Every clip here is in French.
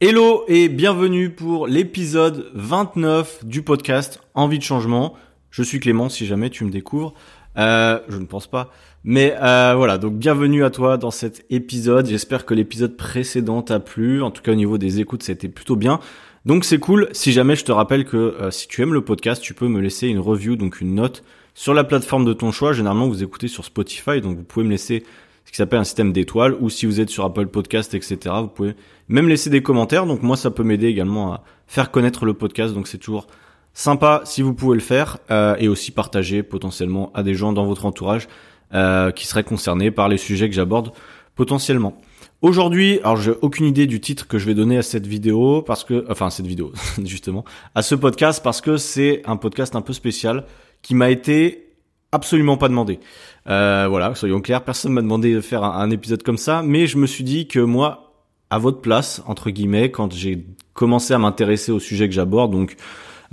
Hello et bienvenue pour l'épisode 29 du podcast Envie de changement. Je suis Clément si jamais tu me découvres. Euh, je ne pense pas. Mais euh, voilà, donc bienvenue à toi dans cet épisode. J'espère que l'épisode précédent t'a plu. En tout cas au niveau des écoutes, c'était plutôt bien. Donc c'est cool. Si jamais je te rappelle que euh, si tu aimes le podcast, tu peux me laisser une review, donc une note sur la plateforme de ton choix. Généralement, vous écoutez sur Spotify, donc vous pouvez me laisser ce qui s'appelle un système d'étoiles, ou si vous êtes sur Apple Podcast, etc., vous pouvez même laisser des commentaires. Donc moi, ça peut m'aider également à faire connaître le podcast. Donc c'est toujours sympa si vous pouvez le faire, euh, et aussi partager potentiellement à des gens dans votre entourage euh, qui seraient concernés par les sujets que j'aborde potentiellement. Aujourd'hui, alors j'ai aucune idée du titre que je vais donner à cette vidéo parce que, enfin cette vidéo justement, à ce podcast parce que c'est un podcast un peu spécial qui m'a été absolument pas demandé. Euh, voilà, soyons clairs, personne m'a demandé de faire un, épisode comme ça, mais je me suis dit que moi, à votre place, entre guillemets, quand j'ai commencé à m'intéresser au sujet que j'aborde, donc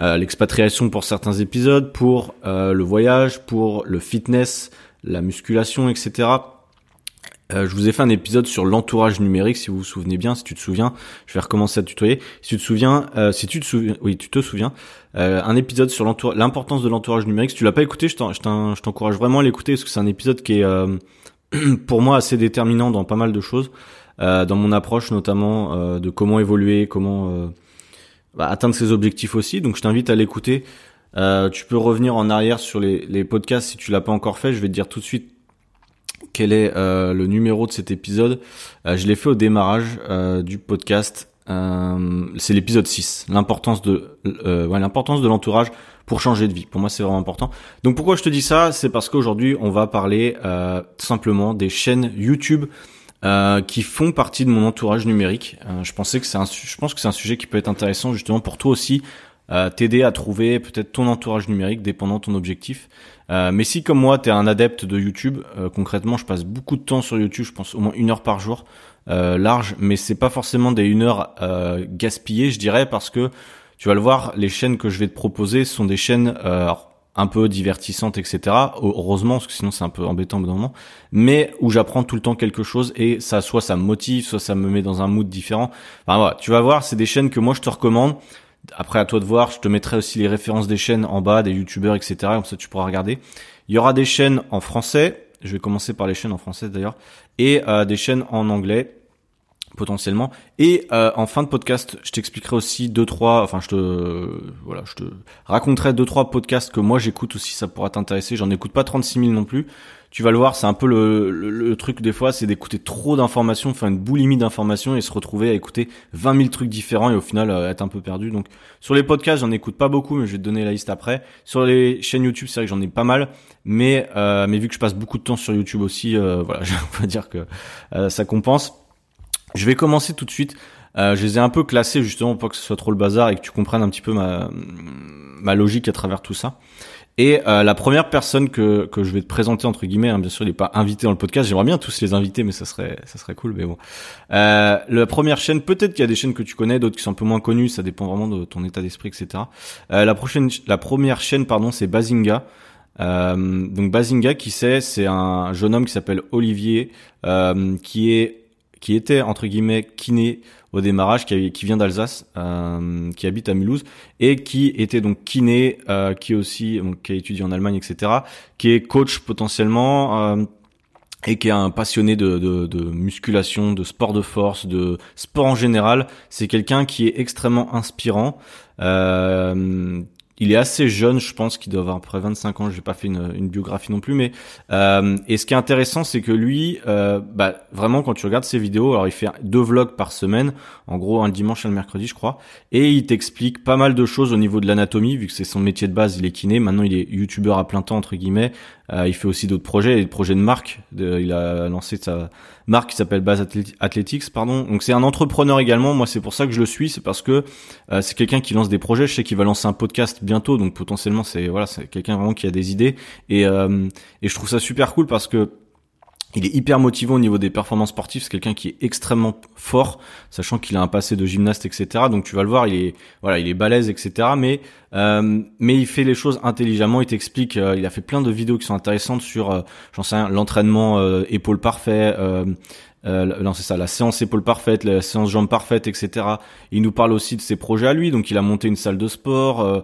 euh, l'expatriation pour certains épisodes, pour euh, le voyage, pour le fitness, la musculation, etc. Euh, je vous ai fait un épisode sur l'entourage numérique, si vous vous souvenez bien, si tu te souviens. Je vais recommencer à tutoyer. Si tu te souviens, euh, si tu te souviens, oui, tu te souviens, euh, un épisode sur l'importance de l'entourage numérique. Si tu l'as pas écouté, je t'encourage vraiment à l'écouter parce que c'est un épisode qui est pour moi assez déterminant dans pas mal de choses, dans mon approche notamment de comment évoluer, comment bah, atteindre ses objectifs aussi. Donc je t'invite à l'écouter. tu peux revenir en arrière sur les, les podcasts si tu l'as pas encore fait. Je vais te dire tout de suite quel est euh, le numéro de cet épisode. Euh, je l'ai fait au démarrage euh, du podcast. c'est l'épisode 6, l'importance de l'importance de l'entourage pour changer de vie. Pour moi, c'est vraiment important. Donc pourquoi je te dis ça? C'est parce qu'aujourd'hui, on va parler simplement des chaînes YouTube qui font partie de mon entourage numérique. je pensais que c'est un, je pense que c'est un sujet qui peut être intéressant justement pour toi aussi t'aider à trouver peut-être ton entourage numérique dépendant de ton objectif. Euh, mais si comme moi, tu es un adepte de YouTube, euh, concrètement, je passe beaucoup de temps sur YouTube, je pense au moins une heure par jour, large, mais c'est pas forcément des une heure gaspillées, je dirais, parce que tu vas le voir, les chaînes que je vais te proposer sont des chaînes un peu divertissantes, etc. Heureusement, parce que sinon c'est un peu embêtant au moment, mais où j'apprends tout le temps quelque chose et ça, soit ça me motive, soit ça me met dans un mood différent. Enfin voilà, tu vas voir, c'est des chaînes que moi je te recommande. Après, à toi de voir. Je te mettrai aussi les références des chaînes en bas, des youtubeurs, etc. Comme ça, tu pourras regarder. Il y aura des chaînes en français. Je vais commencer par les chaînes en français d'ailleurs. Et euh, des chaînes en anglais potentiellement. Et euh, en fin de podcast, je t'expliquerai aussi deux trois, enfin je te voilà, je te raconterai deux trois podcasts que moi j'écoute aussi, ça pourra t'intéresser. J'en écoute pas 36 000 non plus tu vas le voir, c'est un peu le, le, truc des fois, c'est d'écouter trop d'informations, faire une boulimie d'informations et se retrouver à écouter 20 000 trucs différents et au final euh, être un peu perdu. Donc sur les podcasts, j'en écoute pas beaucoup, mais je vais te donner la liste après. Sur les chaînes YouTube, c'est vrai que j'en ai pas mal, mais euh, mais vu que je passe beaucoup de temps sur YouTube aussi, euh, voilà, on va dire que ça compense. Je vais commencer tout de suite. je les ai un peu classés justement pour que ce soit trop le bazar et que tu comprennes un petit peu ma ma logique à travers tout ça. Et euh, la première personne que, que je vais te présenter entre guillemets, hein, bien sûr, il n'est pas invité dans le podcast. J'aimerais bien tous les inviter, mais ça serait ça serait cool. Mais bon, euh, la première chaîne, peut-être qu'il y a des chaînes que tu connais, d'autres qui sont un peu moins connues. Ça dépend vraiment de ton état d'esprit, etc. Euh, la prochaine, la première chaîne, pardon, c'est Bazinga. Euh, donc Bazinga, qui c'est? C'est un jeune homme qui s'appelle Olivier, euh, qui est qui était entre guillemets kiné au démarrage, qui, vient d'Alsace, euh, qui habite à Mulhouse et qui était donc kiné, euh, qui aussi qui a étudié en Allemagne, etc., qui est coach potentiellement. Euh, et qui est un passionné de, de, de, musculation, de sport de force, de sport en général. C'est quelqu'un qui est extrêmement inspirant, euh, il est assez jeune, je pense qu'il doit avoir à peu près 25 ans. J'ai pas fait une, biographie non plus, mais euh, et ce qui est intéressant, c'est que lui, euh, bah, vraiment, quand tu regardes ses vidéos, alors il fait deux vlogs par semaine, en gros un dimanche et un mercredi, je crois, et il t'explique pas mal de choses au niveau de l'anatomie, vu que c'est son métier de base, il est kiné. Maintenant, il est youtubeur à plein temps entre guillemets. Euh, il fait aussi d'autres projets, des projets de marque. il a lancé sa marque qui s'appelle Base Athletics, pardon. Donc c'est un entrepreneur également. Moi, c'est pour ça que je le suis, c'est parce que euh, c'est quelqu'un qui lance des projets. Je sais qu'il va lancer un podcast bientôt, donc potentiellement c'est voilà, c'est quelqu'un vraiment qui a des idées. Et euh, et je trouve ça super cool parce que il est hyper motivant au niveau des performances sportives. C'est quelqu'un qui est extrêmement fort, sachant qu'il a un passé de gymnaste, etc. Donc tu vas le voir, il est voilà, il est balèze, etc. Mais euh, mais il fait les choses intelligemment. Il t'explique. Euh, il a fait plein de vidéos qui sont intéressantes sur, euh, j'en sais l'entraînement épaule parfait. euh, non c'est ça, la séance épaule parfaite, la séance jambes parfaite, etc. Il nous parle aussi de ses projets à lui, donc il a monté une salle de sport.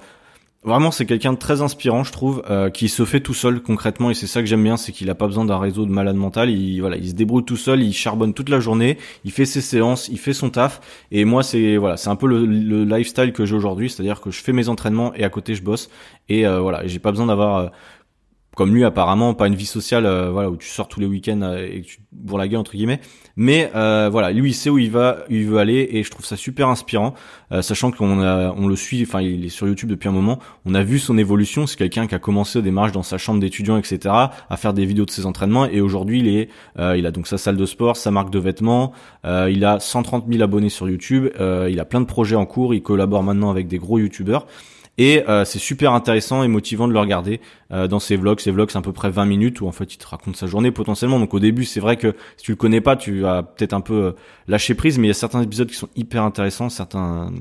Vraiment, c'est quelqu'un de très inspirant, je trouve, euh, qui se fait tout seul concrètement, et c'est ça que j'aime bien, c'est qu'il a pas besoin d'un réseau de malade mental. Il voilà, il se débrouille tout seul, il charbonne toute la journée, il fait ses séances, il fait son taf. Et moi, c'est voilà, c'est un peu le, le lifestyle que j'ai aujourd'hui, c'est-à-dire que je fais mes entraînements et à côté je bosse. Et euh, voilà, j'ai pas besoin d'avoir euh, comme lui apparemment pas une vie sociale euh, voilà où tu sors tous les week-ends euh, et que tu bourres la gueule entre guillemets. Mais euh, voilà lui il sait où il va où il veut aller et je trouve ça super inspirant sachant qu'on on le suit enfin il est sur YouTube depuis un moment. On a vu son évolution. C'est quelqu'un qui a commencé au démarrage dans sa chambre d'étudiant etc à faire des vidéos de ses entraînements et aujourd'hui il est il a donc sa salle de sport sa marque de vêtements il a 130 000 abonnés sur YouTube il a plein de projets en cours il collabore maintenant avec des gros youtubeurs et euh, c'est super intéressant et motivant de le regarder euh, dans ses vlogs. Ses vlogs, c'est à peu près 20 minutes où en fait il te raconte sa journée potentiellement. Donc au début, c'est vrai que si tu le connais pas, tu vas peut-être un peu euh, lâcher prise, mais il y a certains épisodes qui sont hyper intéressants, certains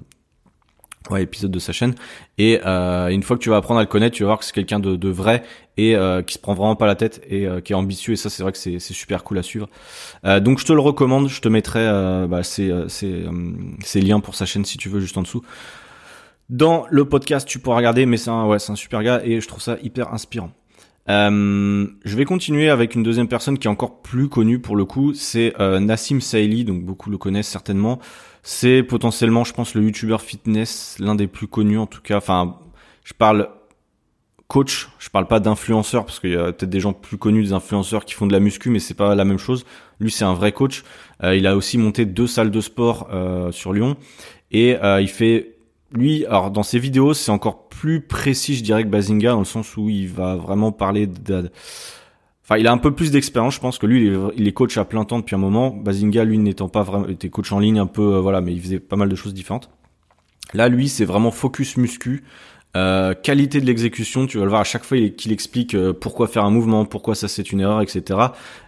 ouais, épisodes de sa chaîne. Et euh, une fois que tu vas apprendre à le connaître, tu vas voir que c'est quelqu'un de, de, vrai et euh, qui se prend vraiment pas la tête et qui est ambitieux. Et ça, c'est vrai que c'est super cool à suivre. donc je te le recommande. Je te mettrai bah, ces, ces, ces liens pour sa chaîne si tu veux juste en dessous. Dans le podcast, tu pourras regarder, mais c'est un, ouais, un super gars et je trouve ça hyper inspirant. Euh, je vais continuer avec une deuxième personne qui est encore plus connue pour le coup, c'est euh, Nassim Saïli, donc beaucoup le connaissent certainement. C'est potentiellement, je pense, le youtubeur fitness, l'un des plus connus en tout cas. Enfin, je parle coach, je parle pas d'influenceur parce qu'il y a peut-être des gens plus connus, des influenceurs qui font de la muscu, mais c'est pas la même chose. Lui, c'est un vrai coach. Euh, il a aussi monté deux salles de sport euh, sur Lyon et euh, il fait lui, alors dans ses vidéos, c'est encore plus précis, je dirais, que Bazinga, dans le sens où il va vraiment parler de... Enfin, il a un peu plus d'expérience, je pense que lui, il est, coach à plein temps depuis un moment. Bazinga, lui, n'étant pas vraiment, était coach en ligne un peu, euh, voilà, mais il faisait pas mal de choses différentes. Là, lui, c'est vraiment focus muscu, euh, qualité de l'exécution. Tu vas le voir à chaque fois qu'il explique euh, pourquoi faire un mouvement, pourquoi ça c'est une erreur, etc.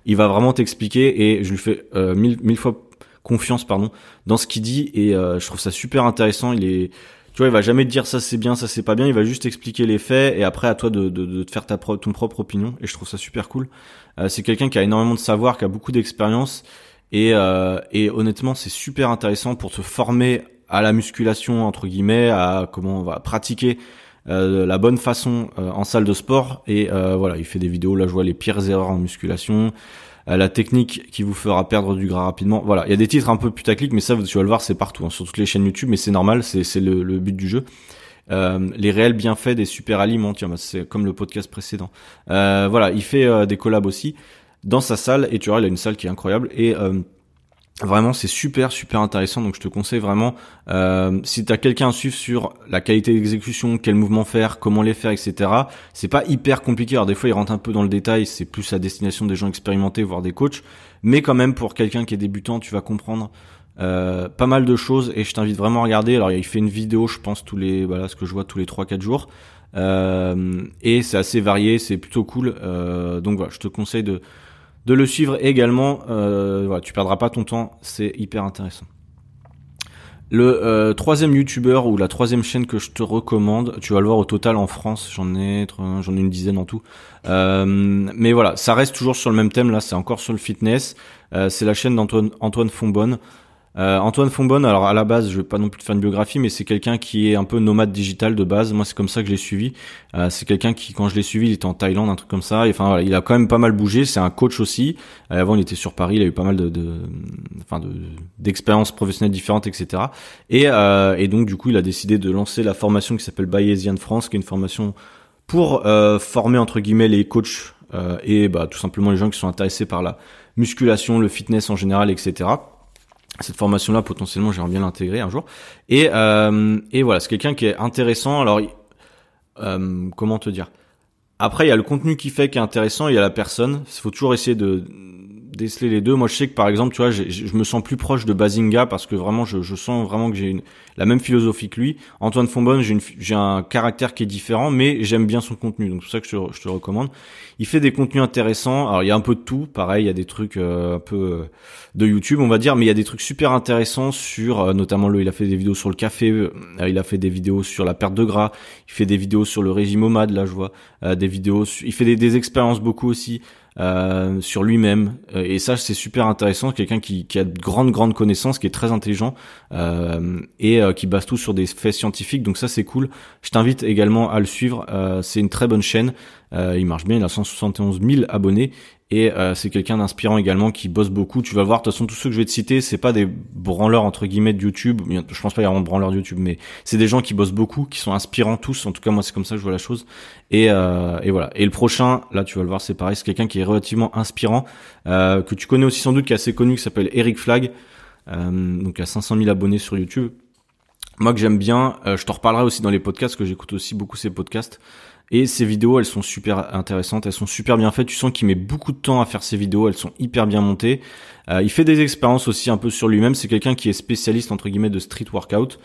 Il va vraiment t'expliquer et je lui fais euh, mille, mille fois confiance pardon dans ce qu'il dit et euh, je trouve ça super intéressant. Il est tu vois il va jamais te dire ça c'est bien ça c'est pas bien. Il va juste expliquer les faits et après à toi de, de, de te faire ta ton propre opinion et je trouve ça super cool. Euh, c'est quelqu'un qui a énormément de savoir qui a beaucoup d'expérience et, euh, et honnêtement c'est super intéressant pour te former à la musculation entre guillemets à comment on va pratiquer euh, la bonne façon en salle de sport et voilà il fait des vidéos là je vois les pires erreurs en musculation. euh, la technique qui vous fera perdre du gras rapidement. Voilà, il y a des titres un peu putaclic, mais ça, tu vas le voir, c'est partout, hein, sur toutes les chaînes YouTube, mais c'est normal, c'est le, le, but du jeu. Euh, les réels bienfaits des super aliments, tiens, bah, c'est comme le podcast précédent. Euh, voilà, il fait euh, des collabs aussi dans sa salle, et tu vois, il a une salle qui est incroyable, et Vraiment, c'est super, super intéressant. Donc, je te conseille vraiment, euh, si tu as quelqu'un à suivre sur la qualité d'exécution, quel mouvement faire, comment les faire, etc. C'est pas hyper compliqué. Alors, des fois, il rentre un peu dans le détail. C'est plus à destination des gens expérimentés, voire des coachs. Mais quand même, pour quelqu'un qui est débutant, tu vas comprendre euh, pas mal de choses. Et je t'invite vraiment à regarder. Alors, il fait une vidéo, je pense, tous les, voilà, ce que je vois tous les 3-4 jours. Euh, et c'est assez varié, c'est plutôt cool. Euh, donc voilà, je te conseille de de le suivre également. Euh, voilà, tu perdras pas ton temps, c'est hyper intéressant. Le euh, troisième youtubeur ou la troisième chaîne que je te recommande, tu vas le voir au total en France, j'en ai j'en ai une dizaine en tout. Euh, mais voilà, ça reste toujours sur le même thème là, c'est encore sur le fitness. Euh, c'est la chaîne d'Antoine Antoine Fonbonne. Euh, Antoine Fonbonne, alors à la base, je vais pas non plus te faire une biographie, mais c'est quelqu'un qui est un peu nomade digital de base. Moi, c'est comme ça que je l'ai suivi. Euh, c'est quelqu'un qui, quand je l'ai suivi, il était en Thaïlande, un truc comme ça. Enfin, voilà, il a quand même pas mal bougé. C'est un coach aussi. Euh, avant, il était sur Paris. Il a eu pas mal de, enfin, de, d'expériences professionnelles différentes, etc. Et, euh, et donc, du coup, il a décidé de lancer la formation qui s'appelle Bayesian France, qui est une formation pour former entre guillemets les coachs et bah, tout simplement les gens qui sont intéressés par la musculation, le fitness en général, etc cette formation-là, potentiellement, j'aimerais bien l'intégrer un jour. Et, euh, et voilà, c'est quelqu'un qui est intéressant. Alors, euh, comment te dire? Après, il y a le contenu qui fait qui est intéressant, il y a la personne. Il faut toujours essayer de déceler les deux. Moi, je sais que par exemple, tu vois, je me sens plus proche de Bazinga parce que vraiment, je, je sens vraiment que j'ai une la même philosophie que lui. Antoine Fonbonne, j'ai, un caractère qui est différent, mais j'aime bien son contenu, donc c'est pour ça que je, je, te recommande. Il fait des contenus intéressants. Alors, il y a un peu de tout. Pareil, il y a des trucs euh, un peu euh, de YouTube, on va dire, mais il y a des trucs super intéressants sur, euh, notamment, le, il a fait des vidéos sur le café, il a fait des vidéos sur la perte de gras, il fait des vidéos sur le régime OMAD, là, je vois, des vidéos, il fait des, des expériences beaucoup aussi. euh, sur lui-même. Euh, et ça, c'est super intéressant. Quelqu'un qui, qui, a de grandes, grandes connaissances, qui est très intelligent euh, et qui base tout sur des faits scientifiques. Donc ça, c'est cool. Je t'invite également à le suivre. c'est une très bonne chaîne. il marche bien. Il a 171 000 abonnés et euh, c'est quelqu'un d'inspirant également qui bosse beaucoup. Tu vas voir, de toute façon, tous ceux que je vais te citer, c'est pas des branleurs entre guillemets de YouTube. Je pense pas y avoir de branleurs de YouTube, mais c'est des gens qui bossent beaucoup, qui sont inspirants tous. En tout cas, moi, c'est comme ça que je vois la chose. Et, euh, voilà. Et le prochain, là, tu vas le voir, c'est pareil. C'est quelqu'un qui est relativement inspirant, euh, que tu connais aussi sans doute, qui est assez connu, qui s'appelle Eric Flag, euh, donc à 500 000 abonnés sur YouTube. Moi que j'aime bien, euh, je t'en reparlerai aussi dans les podcasts, que j'écoute aussi beaucoup ces podcasts. Et ces vidéos, elles sont super intéressantes, elles sont super bien faites. Tu sens qu'il met beaucoup de temps à faire ces vidéos, elles sont hyper bien montées. Euh, il fait des expériences aussi un peu sur lui-même. C'est quelqu'un qui est spécialiste entre guillemets de street workout.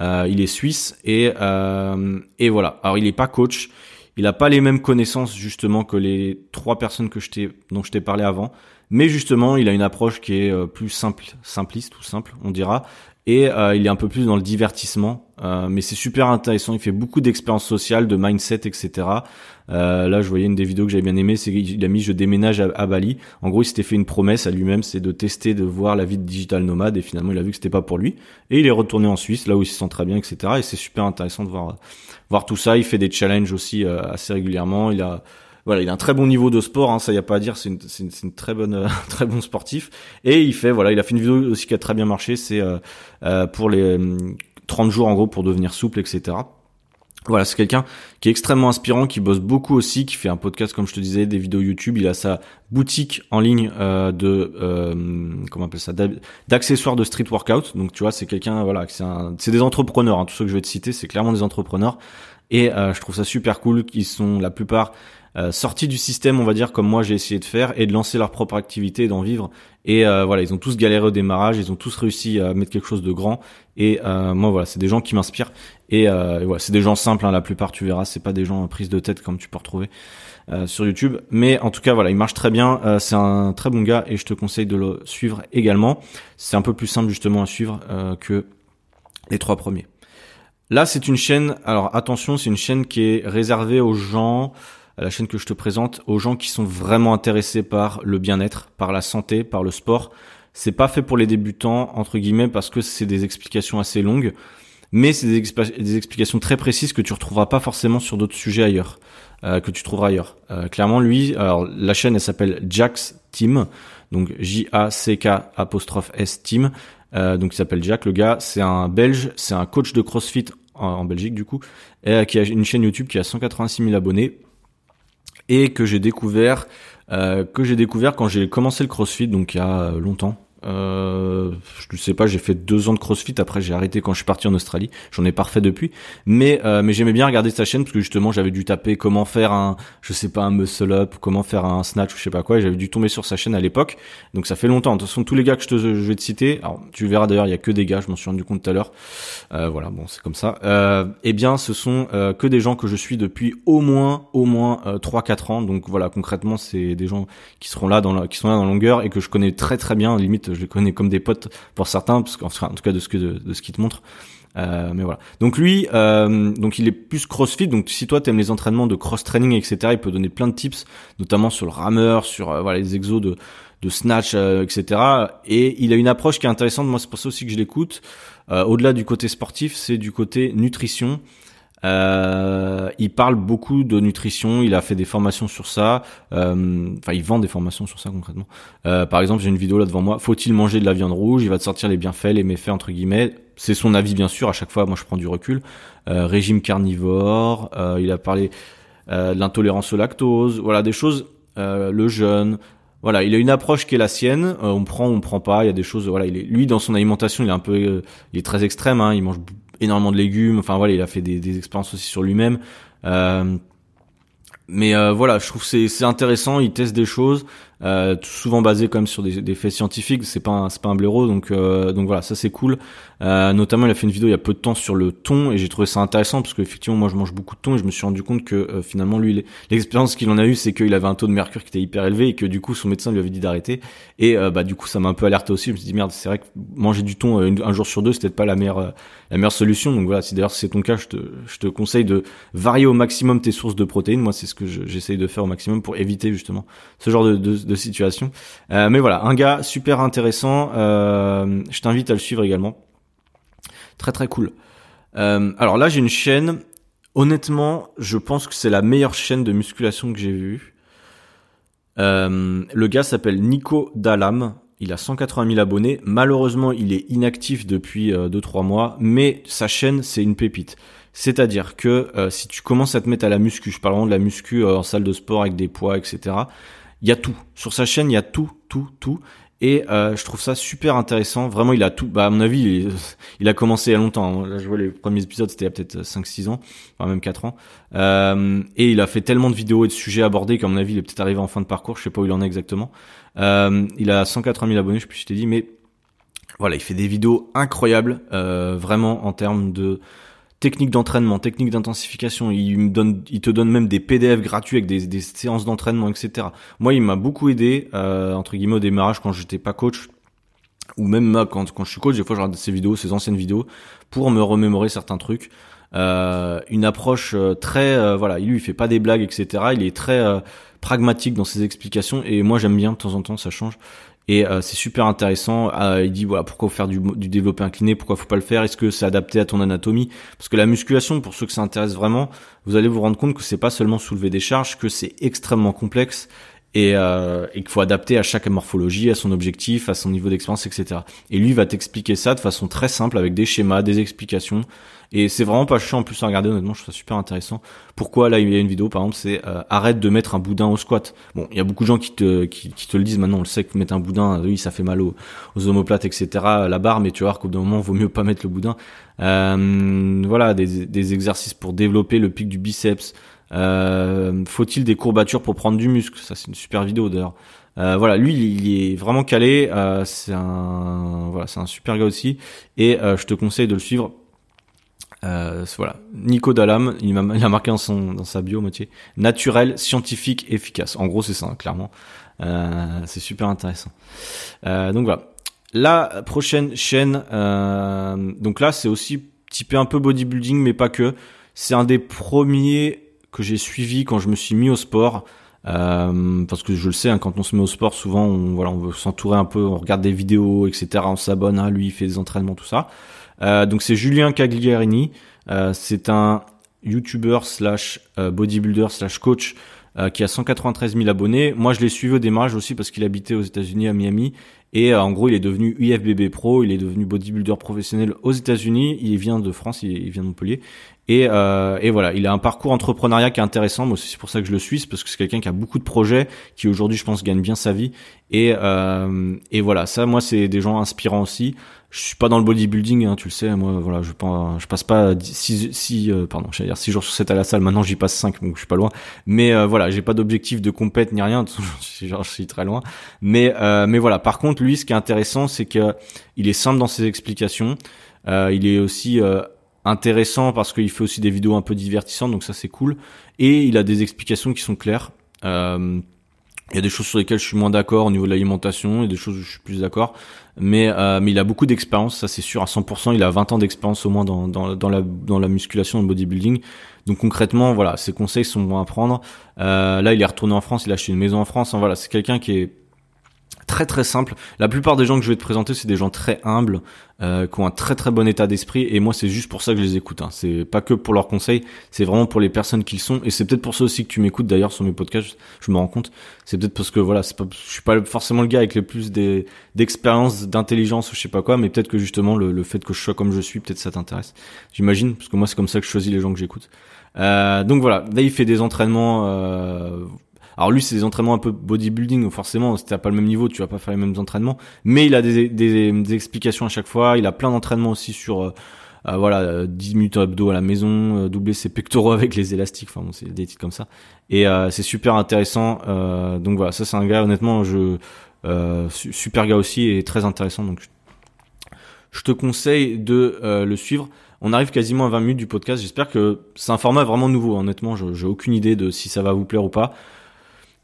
Euh, il est suisse et euh, et voilà. Alors il est pas coach, il a pas les mêmes connaissances justement que les trois personnes que je t'ai dont je t'ai parlé avant. Mais justement, il a une approche qui est plus simple, simpliste ou simple, on dira, et euh, il est un peu plus dans le divertissement. Euh, mais c'est super intéressant. Il fait beaucoup d'expériences sociales, de mindset, etc. Euh, là, je voyais une des vidéos que j'avais bien aimé, c'est qu'il a mis je déménage à, Bali. En gros, il s'était fait une promesse à lui-même, c'est de tester, de voir la vie de digital nomade. Et finalement, il a vu que c'était pas pour lui. Et il est retourné en Suisse, là où il se sent très bien, etc. Et c'est super intéressant de voir voir tout ça. Il fait des challenges aussi assez régulièrement. Il a voilà, il a un très bon niveau de sport, hein, ça y a pas à dire, c'est une, une, une, très bonne, très bon sportif. Et il fait, voilà, il a fait une vidéo aussi qui a très bien marché, c'est euh, euh pour les 30 euh, jours en gros pour devenir souple, etc. Voilà, c'est quelqu'un qui est extrêmement inspirant, qui bosse beaucoup aussi, qui fait un podcast comme je te disais, des vidéos YouTube. Il a sa boutique en ligne de euh, comment appelle ça, d'accessoires de street workout. Donc tu vois, c'est quelqu'un voilà, c'est des entrepreneurs. Hein, tous ceux que je vais te citer, c'est clairement des entrepreneurs. Et je trouve ça super cool qu'ils sont la plupart euh, sortis du système, on va dire, comme moi j'ai essayé de faire, et de lancer leur propre activité d'en vivre. Et euh, voilà, ils ont tous galéré au démarrage, ils ont tous réussi à mettre quelque chose de grand. Et euh, moi, voilà, c'est des gens qui m'inspirent. Et, euh, voilà, c'est des gens simples, hein, la plupart, tu verras, c'est pas des gens prise de tête comme tu peux retrouver euh, sur YouTube. Mais en tout cas, voilà, il marche très bien. c'est un très bon gars et je te conseille de le suivre également. C'est un peu plus simple justement à suivre que les trois premiers. Là, c'est une chaîne. Alors attention, c'est une chaîne qui est réservée aux gens la chaîne que je te présente, aux gens qui sont vraiment intéressés par le bien-être, par la santé, par le sport. C'est pas fait pour les débutants entre guillemets parce que c'est des explications assez longues, mais c'est des, explications très précises que tu retrouveras pas forcément sur d'autres sujets ailleurs, euh, que tu trouveras ailleurs. Euh, clairement, lui, alors la chaîne elle s'appelle Jack's Team, donc J A C K apostrophe S Team. Euh, donc il s'appelle Jack, le gars, c'est un Belge, c'est un coach de CrossFit en, Belgique du coup, et qui a une chaîne YouTube qui a 186 000 abonnés et que j'ai découvert euh, que j'ai découvert quand j'ai commencé le CrossFit donc il y a longtemps euh, je sais pas, j'ai fait deux ans de CrossFit. Après, j'ai arrêté quand je suis parti en Australie. J'en ai pas refait depuis. Mais euh, mais j'aimais bien regarder sa chaîne parce que justement, j'avais dû taper comment faire un, je sais pas, un muscle up, comment faire un snatch ou je sais pas quoi. J'avais dû tomber sur sa chaîne à l'époque. Donc ça fait longtemps. De toute façon, tous les gars que je, te, je vais te citer, alors tu verras d'ailleurs, il y a que des gars. Je m'en suis rendu compte tout à l'heure. Euh, voilà, bon, c'est comme ça. Euh, eh bien, ce sont euh, que des gens que je suis depuis au moins au moins euh, trois 4 ans. Donc voilà, concrètement, c'est des gens qui seront là dans la, qui sont là dans la longueur et que je connais très très bien. Limite je les connais comme des potes pour certains, parce qu'en en tout cas de ce que de, ce qu'ils te montrent. Euh, mais voilà. Donc lui, euh, donc il est plus CrossFit. Donc si toi t'aimes les entraînements de cross training, etc., il peut donner plein de tips, notamment sur le rameur, sur euh, voilà les exos de de snatch, etc. Et il a une approche qui est intéressante. Moi, c'est pour ça aussi que je l'écoute. Au-delà du côté sportif, c'est du côté nutrition. Euh, il parle beaucoup de nutrition, il a fait des formations sur ça, euh, enfin il vend des formations sur ça concrètement. Euh, par exemple, j'ai une vidéo là devant moi, faut-il manger de la viande rouge? Il va te sortir les bienfaits, les méfaits entre guillemets. C'est son avis bien sûr, à chaque fois moi je prends du recul. Euh, régime carnivore, euh, il a parlé de l'intolérance au lactose, voilà des choses, le jeûne, voilà, il a une approche qui est la sienne. on prend, on prend pas. Il y a des choses. Voilà, il est, lui dans son alimentation, il est un peu, il est très extrême. Hein, il mange énormément de légumes. Enfin voilà, il a fait des, des expériences aussi sur lui-même. Euh, mais euh, voilà, je trouve c'est c'est intéressant. Il teste des choses. Euh, souvent basé quand même sur des, des faits scientifiques. C'est pas c'est pas un blaireau, donc euh, donc voilà, ça c'est cool. Euh, notamment, il a fait une vidéo il y a peu de temps sur le thon et j'ai trouvé ça intéressant parce qu'effectivement, moi je mange beaucoup de thon et je me suis rendu compte que euh, finalement lui, l'expérience qu'il en a eu, c'est qu'il avait un taux de mercure qui était hyper élevé et que du coup son médecin lui avait dit d'arrêter. Et bah du coup, ça m'a un peu alerté aussi. Je me suis dit merde, c'est vrai que manger du thon un jour sur deux, c'était pas la meilleure la meilleure solution. Donc voilà, si d'ailleurs c'est ton cas, je te je te conseille de varier au maximum tes sources de protéines. Moi, c'est ce que j'essaye de faire au maximum pour éviter justement ce genre de, de situation. Euh, mais voilà, un gars super intéressant. Euh, je t'invite à le suivre également. Très très cool. Euh, alors là, j'ai une chaîne. Honnêtement, je pense que c'est la meilleure chaîne de musculation que j'ai vue. Le gars s'appelle Nico Dalam. Il a 180 000 abonnés. Malheureusement, il est inactif depuis 2-3 mois, mais sa chaîne, c'est une pépite. C'est-à-dire que si tu commences à te mettre à la muscu, je parle vraiment de la muscu en salle de sport avec des poids, etc. Il y a tout. Sur sa chaîne, il y a tout, tout, tout. Et euh, je trouve ça super intéressant. Vraiment, il a tout. Bah, à mon avis, il, a commencé il y a longtemps. Hein. Là, je vois les premiers épisodes, c'était il y a peut-être 5-6 ans, enfin même 4 ans. Euh, et il a fait tellement de vidéos et de sujets abordés qu'à mon avis, il est peut-être arrivé en fin de parcours. Je sais pas où il en est exactement. Euh, il a 180 000 abonnés, je sais plus si je t'ai dit, mais voilà, il fait des vidéos incroyables, vraiment en termes de technique d'entraînement, technique d'intensification. Il me donne, il te donne même des PDF gratuits avec des, séances d'entraînement, etc. Moi, il m'a beaucoup aidé euh, entre guillemets au démarrage quand j'étais pas coach, ou même quand quand je suis coach, des fois je regarde ses vidéos, ses anciennes vidéos, pour me remémorer certains trucs. Euh, une approche euh, très, euh, voilà, lui fait pas des blagues, etc. Il est très euh, pragmatique dans ses explications et moi j'aime bien de temps en temps, ça change. Et euh, c'est super intéressant. Euh, il dit voilà pourquoi faire du, du développé incliné, pourquoi faut pas le faire, est-ce que c'est adapté à ton anatomie? Parce que la musculation, pour ceux que ça intéresse vraiment, vous allez vous rendre compte que c'est pas seulement soulever des charges, que c'est extrêmement complexe et, euh, et qu'il faut adapter à chaque morphologie, à son objectif, à son niveau d'expérience, etc. Et lui va t'expliquer ça de façon très simple avec des schémas, des explications. Et c'est vraiment pas chiant en plus à regarder, honnêtement, je trouve ça super intéressant. Pourquoi là il y a une vidéo par exemple, c'est euh, arrête de mettre un boudin au squat. Bon, il y a beaucoup de gens qui te qui, te le disent maintenant, on le sait que mettre un boudin, oui, ça fait mal aux, aux omoplates, etc. La barre, mais tu vois qu'au bout d'un moment, vaut mieux pas mettre le boudin. Euh, voilà, des, des exercices pour développer le pic du biceps. Euh, faut-il des courbatures pour prendre du muscle? Ça c'est une super vidéo d'ailleurs. Euh, voilà, lui il est vraiment calé. Euh, c'est un voilà, c'est un super gars aussi. Et je te conseille de le suivre euh, voilà, Nico Dalam, il, a, il a marqué dans, son, dans sa bio moitié naturel, scientifique, efficace. En gros, c'est ça, hein, clairement. Euh, c'est super intéressant. Euh, donc voilà. La prochaine chaîne, euh, donc là, c'est aussi typé un peu bodybuilding, mais pas que. C'est un des premiers que j'ai suivi quand je me suis mis au sport. Euh, parce que je le sais, hein, quand on se met au sport, souvent, on, voilà, on veut s'entourer un peu, on regarde des vidéos, etc. On s'abonne, à lui, il fait des entraînements, tout ça. Euh, donc c'est Julien Cagliarini. Euh, c'est un YouTuber slash euh, bodybuilder slash coach qui a 193 000 abonnés. Moi, je l'ai suivi au démarrage aussi parce qu'il habitait aux États-Unis à Miami et en gros, il est devenu UFBB pro, il est devenu bodybuilder professionnel aux États-Unis. Il vient de France, il vient de Montpellier et, euh, et, voilà, il a un parcours entrepreneuriat qui est intéressant. Moi, c'est pour ça que je le suis, parce que c'est quelqu'un qui a beaucoup de projets, qui aujourd'hui, je pense, gagne bien sa vie. Et, euh, et voilà, ça, moi, c'est des gens inspirants aussi. Je suis pas dans le bodybuilding, hein, tu le sais. Moi, voilà, je, passe pas six, six euh, jours sur 7 à la salle. Maintenant, j'y passe 5, donc je suis pas loin. Mais euh, voilà, j'ai pas d'objectif de compète ni rien. genre, je suis très loin. Mais euh, mais voilà. Par contre, lui, ce qui est intéressant, c'est que il est simple dans ses explications. il est aussi intéressant parce qu'il fait aussi des vidéos un peu divertissantes, donc ça c'est cool. Et il a des explications qui sont claires. Euh, il y a des choses sur lesquelles je suis moins d'accord au niveau de l'alimentation, et des choses où je suis plus d'accord. Mais, euh, mais il a beaucoup d'expérience, ça c'est sûr, à 100%. Il a 20 ans d'expérience au moins dans, dans, dans, la, dans la musculation, dans le bodybuilding. Donc concrètement, voilà, ses conseils sont bons à prendre. Euh, là, il est retourné en France, il a acheté une maison en France. Voilà, c'est quelqu'un qui est très très simple. La plupart des gens que je vais te présenter, c'est des gens très humbles, euh, qui ont un très très bon état d'esprit. Et moi, c'est juste pour ça que je les écoute. Hein. C'est pas que pour leurs conseils, c'est vraiment pour les personnes qu'ils sont. Et c'est peut-être pour ça aussi que tu m'écoutes d'ailleurs sur mes podcasts. Je me rends compte. C'est peut-être parce que voilà, c'est pas, je suis pas forcément le gars avec le plus d'expérience, d'intelligence ou je sais pas quoi, mais peut-être que justement le, le, fait que je sois comme je suis, peut-être ça t'intéresse. J'imagine, parce que moi c'est comme ça que je choisis les gens que j'écoute. Euh, donc voilà, là il fait des entraînements. Euh, alors lui, c'est des entraînements un peu bodybuilding, forcément, si t'as pas le même niveau, tu vas pas faire les mêmes entraînements. Mais il a des, explications à chaque fois. Il a plein d'entraînements aussi sur euh, voilà 10 minutes abdos à la maison, doubler ses pectoraux avec les élastiques, enfin bon, c'est des titres comme ça. Et c'est super intéressant. donc voilà, ça c'est un gars honnêtement, super gars aussi et très intéressant. Donc je te conseille de le suivre. On arrive quasiment à 20 minutes du podcast. J'espère que c'est un format vraiment nouveau. Honnêtement, j'ai aucune idée de si ça va vous plaire ou pas.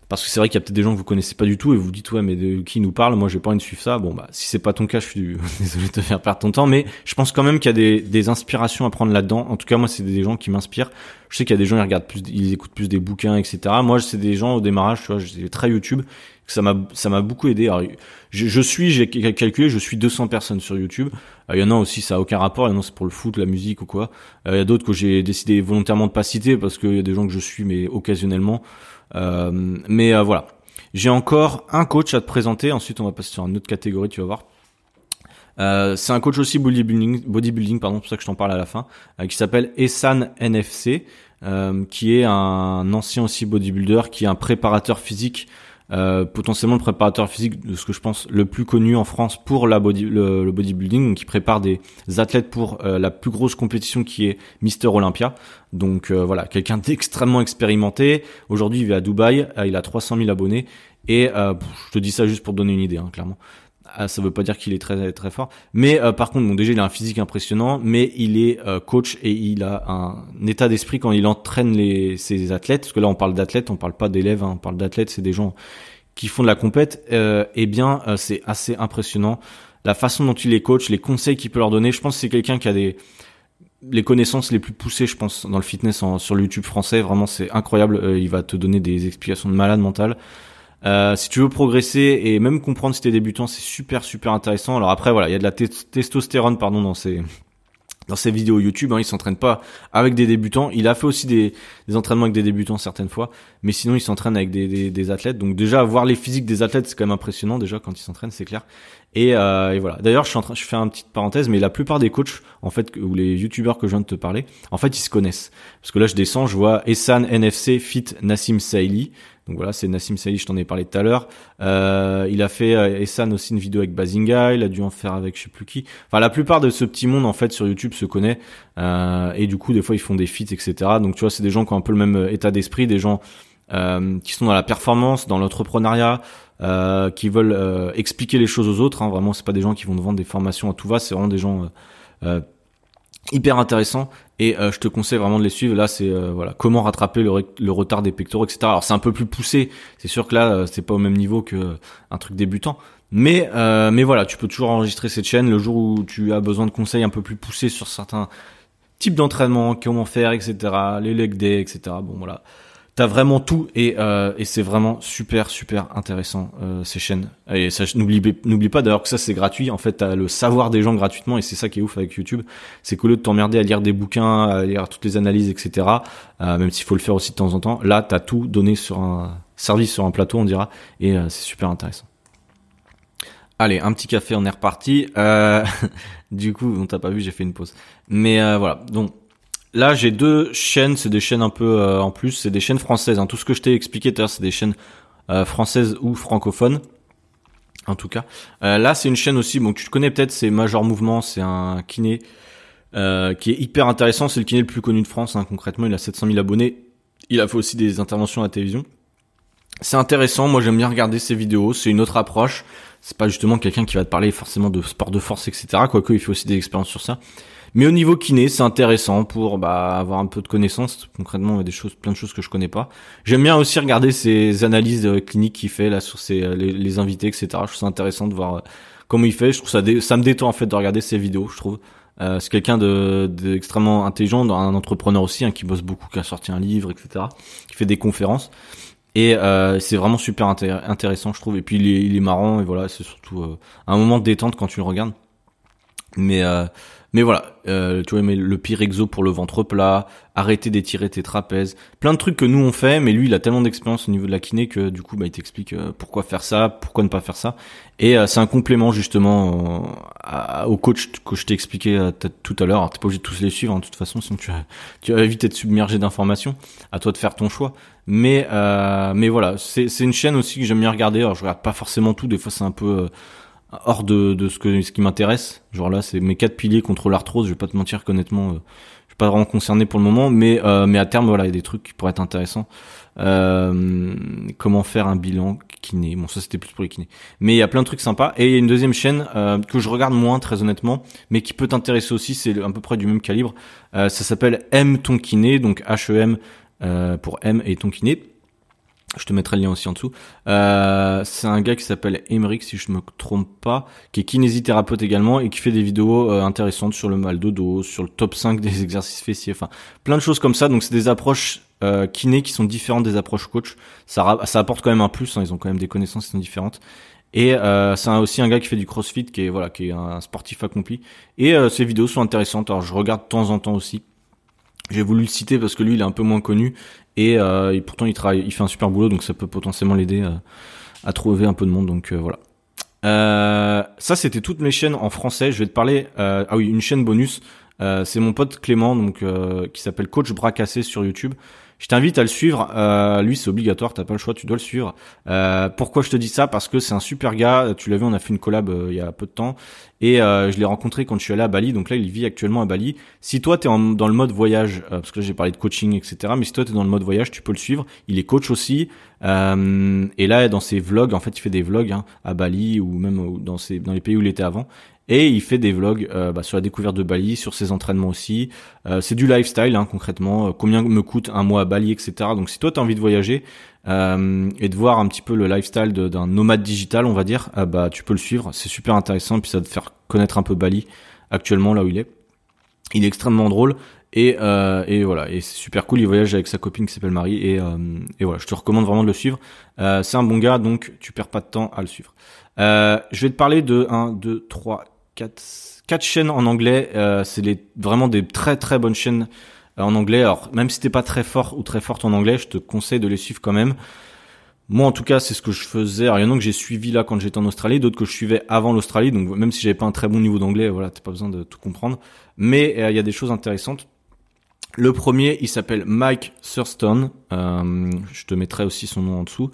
Parce que c'est vrai qu'il y a peut-être des gens que vous connaissez pas du tout et vous dites ouais mais de qui nous parle? Moi j'ai pas envie de suivre ça. Bon bah si c'est pas ton cas, je suis désolé de te faire perdre ton temps, mais je pense quand même qu'il y a des, inspirations à prendre là-dedans. En tout cas moi c'est des gens qui m'inspirent. Je sais qu'il y a des gens qui regardent plus, ils écoutent plus des bouquins, etc. Moi c'est des gens au démarrage, tu vois, j'étais très YouTube. Ça m'a ça m'a beaucoup aidé. Alors, je, je suis, j'ai calculé, je suis 200 personnes sur YouTube. Euh, il y en a aussi, ça a aucun rapport. Il y en a c'est pour le foot, la musique ou quoi. Euh, il y a d'autres que j'ai décidé volontairement de pas citer parce qu'il y a des gens que je suis mais occasionnellement. Euh, mais voilà. J'ai encore un coach à te présenter. Ensuite, on va passer sur une autre catégorie, tu vas voir. Euh, c'est un coach aussi bodybuilding, bodybuilding pardon, pour ça que je t'en parle à la fin, euh, qui s'appelle Essan NFC, euh, qui est un ancien aussi bodybuilder, qui est un préparateur physique euh, potentiellement le préparateur physique de ce que je pense le plus connu en France pour la body, le, bodybuilding, qui prépare des athlètes pour euh, la plus grosse compétition qui est Mister Olympia. Donc euh, voilà, quelqu'un d'extrêmement expérimenté. Aujourd'hui, il vit à Dubaï, il a 300 000 abonnés et je te dis ça juste pour donner une idée, hein, clairement. Ah, ça veut pas dire qu'il est très très fort, mais euh, par contre, bon déjà il a un physique impressionnant, mais il est euh, coach et il a un, état d'esprit quand il entraîne les ses athlètes, parce que là on parle d'athlètes, on parle pas d'élèves, hein, on parle d'athlètes, c'est des gens qui font de la compète. Euh, eh bien, euh, c'est assez impressionnant la façon dont il les coach, les conseils qu'il peut leur donner. Je pense que c'est quelqu'un qui a des les connaissances les plus poussées, je pense, dans le fitness sur le YouTube français. Vraiment, c'est incroyable. il va te donner des explications de malade mental. Euh, si tu veux progresser et même comprendre si t'es débutant, c'est super super intéressant. Alors après voilà, il y a de la testostérone pardon dans ces dans ses vidéos YouTube, hein, il s'entraîne pas avec des débutants. Il a fait aussi des, des entraînements avec des débutants certaines fois, mais sinon il s'entraîne avec des, des, des, athlètes. Donc déjà voir les physiques des athlètes, c'est quand même impressionnant déjà quand il s'entraîne, c'est clair. Et, euh, et, voilà. D'ailleurs, je suis en train, je fais une petite parenthèse, mais la plupart des coachs, en fait, ou les youtubeurs que je viens de te parler, en fait, ils se connaissent. Parce que là, je descends, je vois Essan NFC Fit Nassim Saïli. Donc voilà, c'est Nassim Saïli, je t'en ai parlé tout à l'heure. Euh, il a fait euh, Essan aussi une vidéo avec Bazinga, il a dû en faire avec je sais plus qui. Enfin, la plupart de ce petit monde en fait sur YouTube se connaît euh, et du coup des fois ils font des feats etc. Donc tu vois, c'est des gens qui ont un peu le même euh, état d'esprit, des gens euh, qui sont dans la performance, dans l'entrepreneuriat, euh, qui veulent expliquer les choses aux autres. Hein. Vraiment, c'est pas des gens qui vont te vendre des formations à tout va, c'est vraiment des gens hyper intéressants et euh, je te conseille vraiment de les suivre. Là, c'est euh, voilà comment rattraper le, retard des pectoraux, etc. Alors c'est un peu plus poussé. C'est sûr que là, euh, c'est pas au même niveau que un truc débutant. Mais mais voilà, tu peux toujours enregistrer cette chaîne le jour où tu as besoin de conseils un peu plus poussés sur certains types d'entraînement, comment faire, etc. Les leg day, etc. Bon voilà. T'as vraiment tout et, euh, et c'est vraiment super super intéressant euh, ces chaînes. Et ça n'oublie pas d'ailleurs que ça c'est gratuit. En fait, t'as le savoir des gens gratuitement et c'est ça qui est ouf avec YouTube. C'est qu'au lieu de t'emmerder à lire des bouquins, à lire toutes les analyses, etc. Euh, même s'il faut le faire aussi de temps en temps, là t'as tout donné sur un service sur un plateau, on dira, et euh, c'est super intéressant. Allez, un petit café, on est reparti. Euh, du coup, on t'a pas vu, j'ai fait une pause. Mais voilà, donc Là, j'ai deux chaînes, c'est des chaînes un peu euh, en plus, c'est des chaînes françaises. Hein. Tout ce que je t'ai expliqué tout à l'heure, c'est des chaînes euh, françaises ou francophones. En tout cas, euh, là, c'est une chaîne aussi. Bon, tu connais peut-être, c'est Major Mouvement, c'est un kiné qui est hyper intéressant. C'est le kiné le plus connu de France. Hein, concrètement, il a 700 000 abonnés. Il a fait aussi des interventions à la télévision. C'est intéressant. Moi, j'aime bien regarder ses vidéos. C'est une autre approche. C'est pas justement quelqu'un qui va te parler forcément de sport de force, etc. Quoique, il fait aussi des expériences sur ça. Mais au niveau kiné, c'est intéressant pour bah, avoir un peu de connaissances. Concrètement, il y a des choses, plein de choses que je connais pas. J'aime bien aussi regarder ces analyses euh, cliniques qu'il fait là sur ses, euh, les, invités, etc. Je trouve ça intéressant de voir euh, comment il fait. Je trouve ça, ça me détend en fait de regarder ses vidéos. Je trouve. Euh, c'est quelqu'un de d'extrêmement intelligent, un entrepreneur aussi, hein, qui bosse beaucoup, qui a sorti un livre, etc. Qui fait des conférences. Et euh, c'est vraiment super intéressant, je trouve. Et puis il est, il est marrant et voilà, c'est surtout un moment de détente quand tu le regardes. Mais mais voilà, euh, tu vois, mais le pire exo pour le ventre plat, arrêter d'étirer tes trapèzes, plein de trucs que nous on fait, mais lui il a tellement d'expérience au niveau de la kiné que du coup bah, il t'explique euh, pourquoi faire ça, pourquoi ne pas faire ça. Et euh, c'est un complément justement au coach que je t'ai expliqué tout à l'heure. Alors t'es pas obligé de tous les suivre, hein, de toute façon, sinon tu, tu vas vite être submergé d'informations. À toi de faire ton choix. Mais mais voilà, c'est c'est une chaîne aussi que j'aime bien regarder. Alors je regarde pas forcément tout, des fois c'est un peu hors de, de ce que ce qui m'intéresse. Genre là, c'est mes quatre piliers contre l'arthrose. Je vais pas te mentir honnêtement, euh, je suis pas vraiment concerné pour le moment, mais euh, mais à terme voilà, il y a des trucs qui pourraient être intéressants. Euh, comment faire un bilan kiné? Bon, ça c'était plus pour les kinés. Mais il y a plein de trucs sympas. Et il y a une deuxième chaîne que je regarde moins très honnêtement, mais qui peut t'intéresser aussi. C'est à peu près du même calibre. ça s'appelle M ton kiné, donc H E M pour M et ton kiné. Je te mettrai le lien aussi en dessous. Euh, c'est un gars qui s'appelle Emeric, si je me trompe pas, qui est kinésithérapeute également et qui fait des vidéos euh, intéressantes sur le mal de dos, sur le top 5 des exercices fessiers, enfin plein de choses comme ça. Donc c'est des approches euh, kiné qui sont différentes des approches coach. Ça, apporte quand même un plus. Hein, ils ont quand même des connaissances qui sont différentes. Et euh, c'est aussi un gars qui fait du CrossFit, qui est voilà, qui est un sportif accompli. Et euh, ses vidéos sont intéressantes. Alors je regarde de temps en temps aussi. J'ai voulu le citer parce que lui, il est un peu moins connu et, euh, pourtant il travaille, il fait un super boulot, donc ça peut potentiellement l'aider à, euh, à, trouver un peu de monde. Donc euh, voilà. Euh, ça, c'était toutes mes chaînes en français. Je vais te parler. Euh, ah oui, une chaîne bonus. c'est mon pote Clément, donc qui s'appelle Coach Bracassé sur YouTube. Je t'invite à le suivre. Euh, lui, c'est obligatoire, t'as pas le choix, tu dois le suivre. Euh, pourquoi je te dis ça? Parce que c'est un super gars. Tu l'as vu, on a fait une collab euh, il y a peu de temps, et euh, je l'ai rencontré quand je suis allé à Bali. Donc là, il vit actuellement à Bali. Si toi, t'es dans le mode voyage, euh, parce que là, j'ai parlé de coaching, etc. Mais si toi, t'es dans le mode voyage, tu peux le suivre. Il est coach aussi. et là, dans ses vlogs, en fait, il fait des vlogs hein, à Bali ou même dans, ses, dans les pays où il était avant. Et il fait des vlogs euh, bah, sur la découverte de Bali, sur ses entraînements aussi. Euh, c'est du lifestyle hein, concrètement. Euh, combien me coûte un mois à Bali, etc. Donc si toi tu as envie de voyager et de voir un petit peu le lifestyle d'un nomade digital, on va dire, bah tu peux le suivre. C'est super intéressant. Puis ça va te faire connaître un peu Bali actuellement là où il est. Il est extrêmement drôle. Et, et voilà, et c'est super cool. Il voyage avec sa copine qui s'appelle Marie. Et, et voilà, je te recommande vraiment de le suivre. C'est un bon gars, donc tu perds pas de temps à le suivre. je vais te parler de 1, 2, 3, quatre, quatre chaînes en anglais. Euh, c'est vraiment des très très bonnes chaînes euh, en anglais. Alors même si t'es pas très fort ou très forte en anglais, je te conseille de les suivre quand même. Moi en tout cas c'est ce que je faisais. Alors il y en a que j'ai suivi là quand j'étais en Australie, d'autres que je suivais avant l'Australie. Donc même si j'avais pas un très bon niveau d'anglais, voilà, t'as pas besoin de tout comprendre. Mais euh, il y a des choses intéressantes. Le premier, il s'appelle Mike Thurston. Euh, je te mettrai aussi son nom en dessous.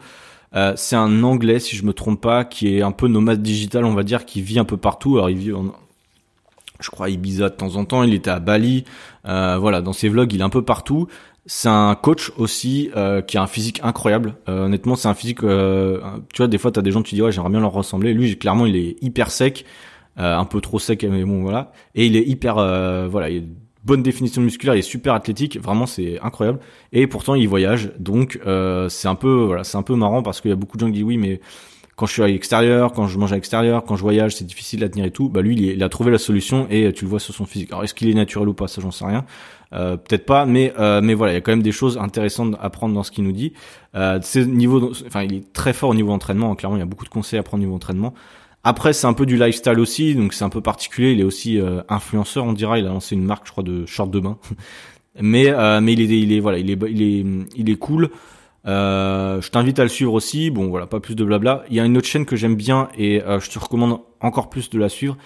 Euh, c'est un anglais, si je me trompe pas, qui est un peu nomade digital, on va dire, qui vit un peu partout. Alors il vit en, je crois, Ibiza de temps en temps. Il était à Bali. Euh, voilà, dans ses vlogs, il est un peu partout. C'est un coach aussi euh, qui a un physique incroyable. Euh, honnêtement, c'est un physique. Euh, tu vois, des fois, t'as des gens, tu dis ouais, j'aimerais bien leur ressembler. Lui, clairement, il est hyper sec, un peu trop sec, mais bon, voilà. Et il est hyper, voilà, il bonne définition musculaire, il est super athlétique, vraiment c'est incroyable. Et pourtant il voyage, donc euh, c'est un peu voilà, c'est un peu marrant parce qu'il y a beaucoup de gens qui disent oui mais quand je suis à l'extérieur, quand je mange à l'extérieur, quand je voyage, c'est difficile à tenir et tout. Bah lui, il, a trouvé la solution et tu le vois sur son physique. Alors est-ce qu'il est naturel ou pas, ça j'en sais rien. Euh, peut-être pas, mais euh, mais voilà, il y a quand même des choses intéressantes à prendre dans ce qu'il nous dit. Euh, niveau, enfin, il est très fort au niveau entraînement. Clairement, il y a beaucoup de conseils à prendre au niveau entraînement. Après, c'est un peu du lifestyle aussi, donc c'est un peu particulier. Il est aussi euh, influenceur, on dira. Il a lancé une marque, je crois, de short de bain. mais euh, mais il est il est voilà, il est il est il est cool. Euh, je t'invite à le suivre aussi. Bon, voilà, pas plus de blabla. Il y a une autre chaîne que j'aime bien et je te recommande encore plus de la suivre.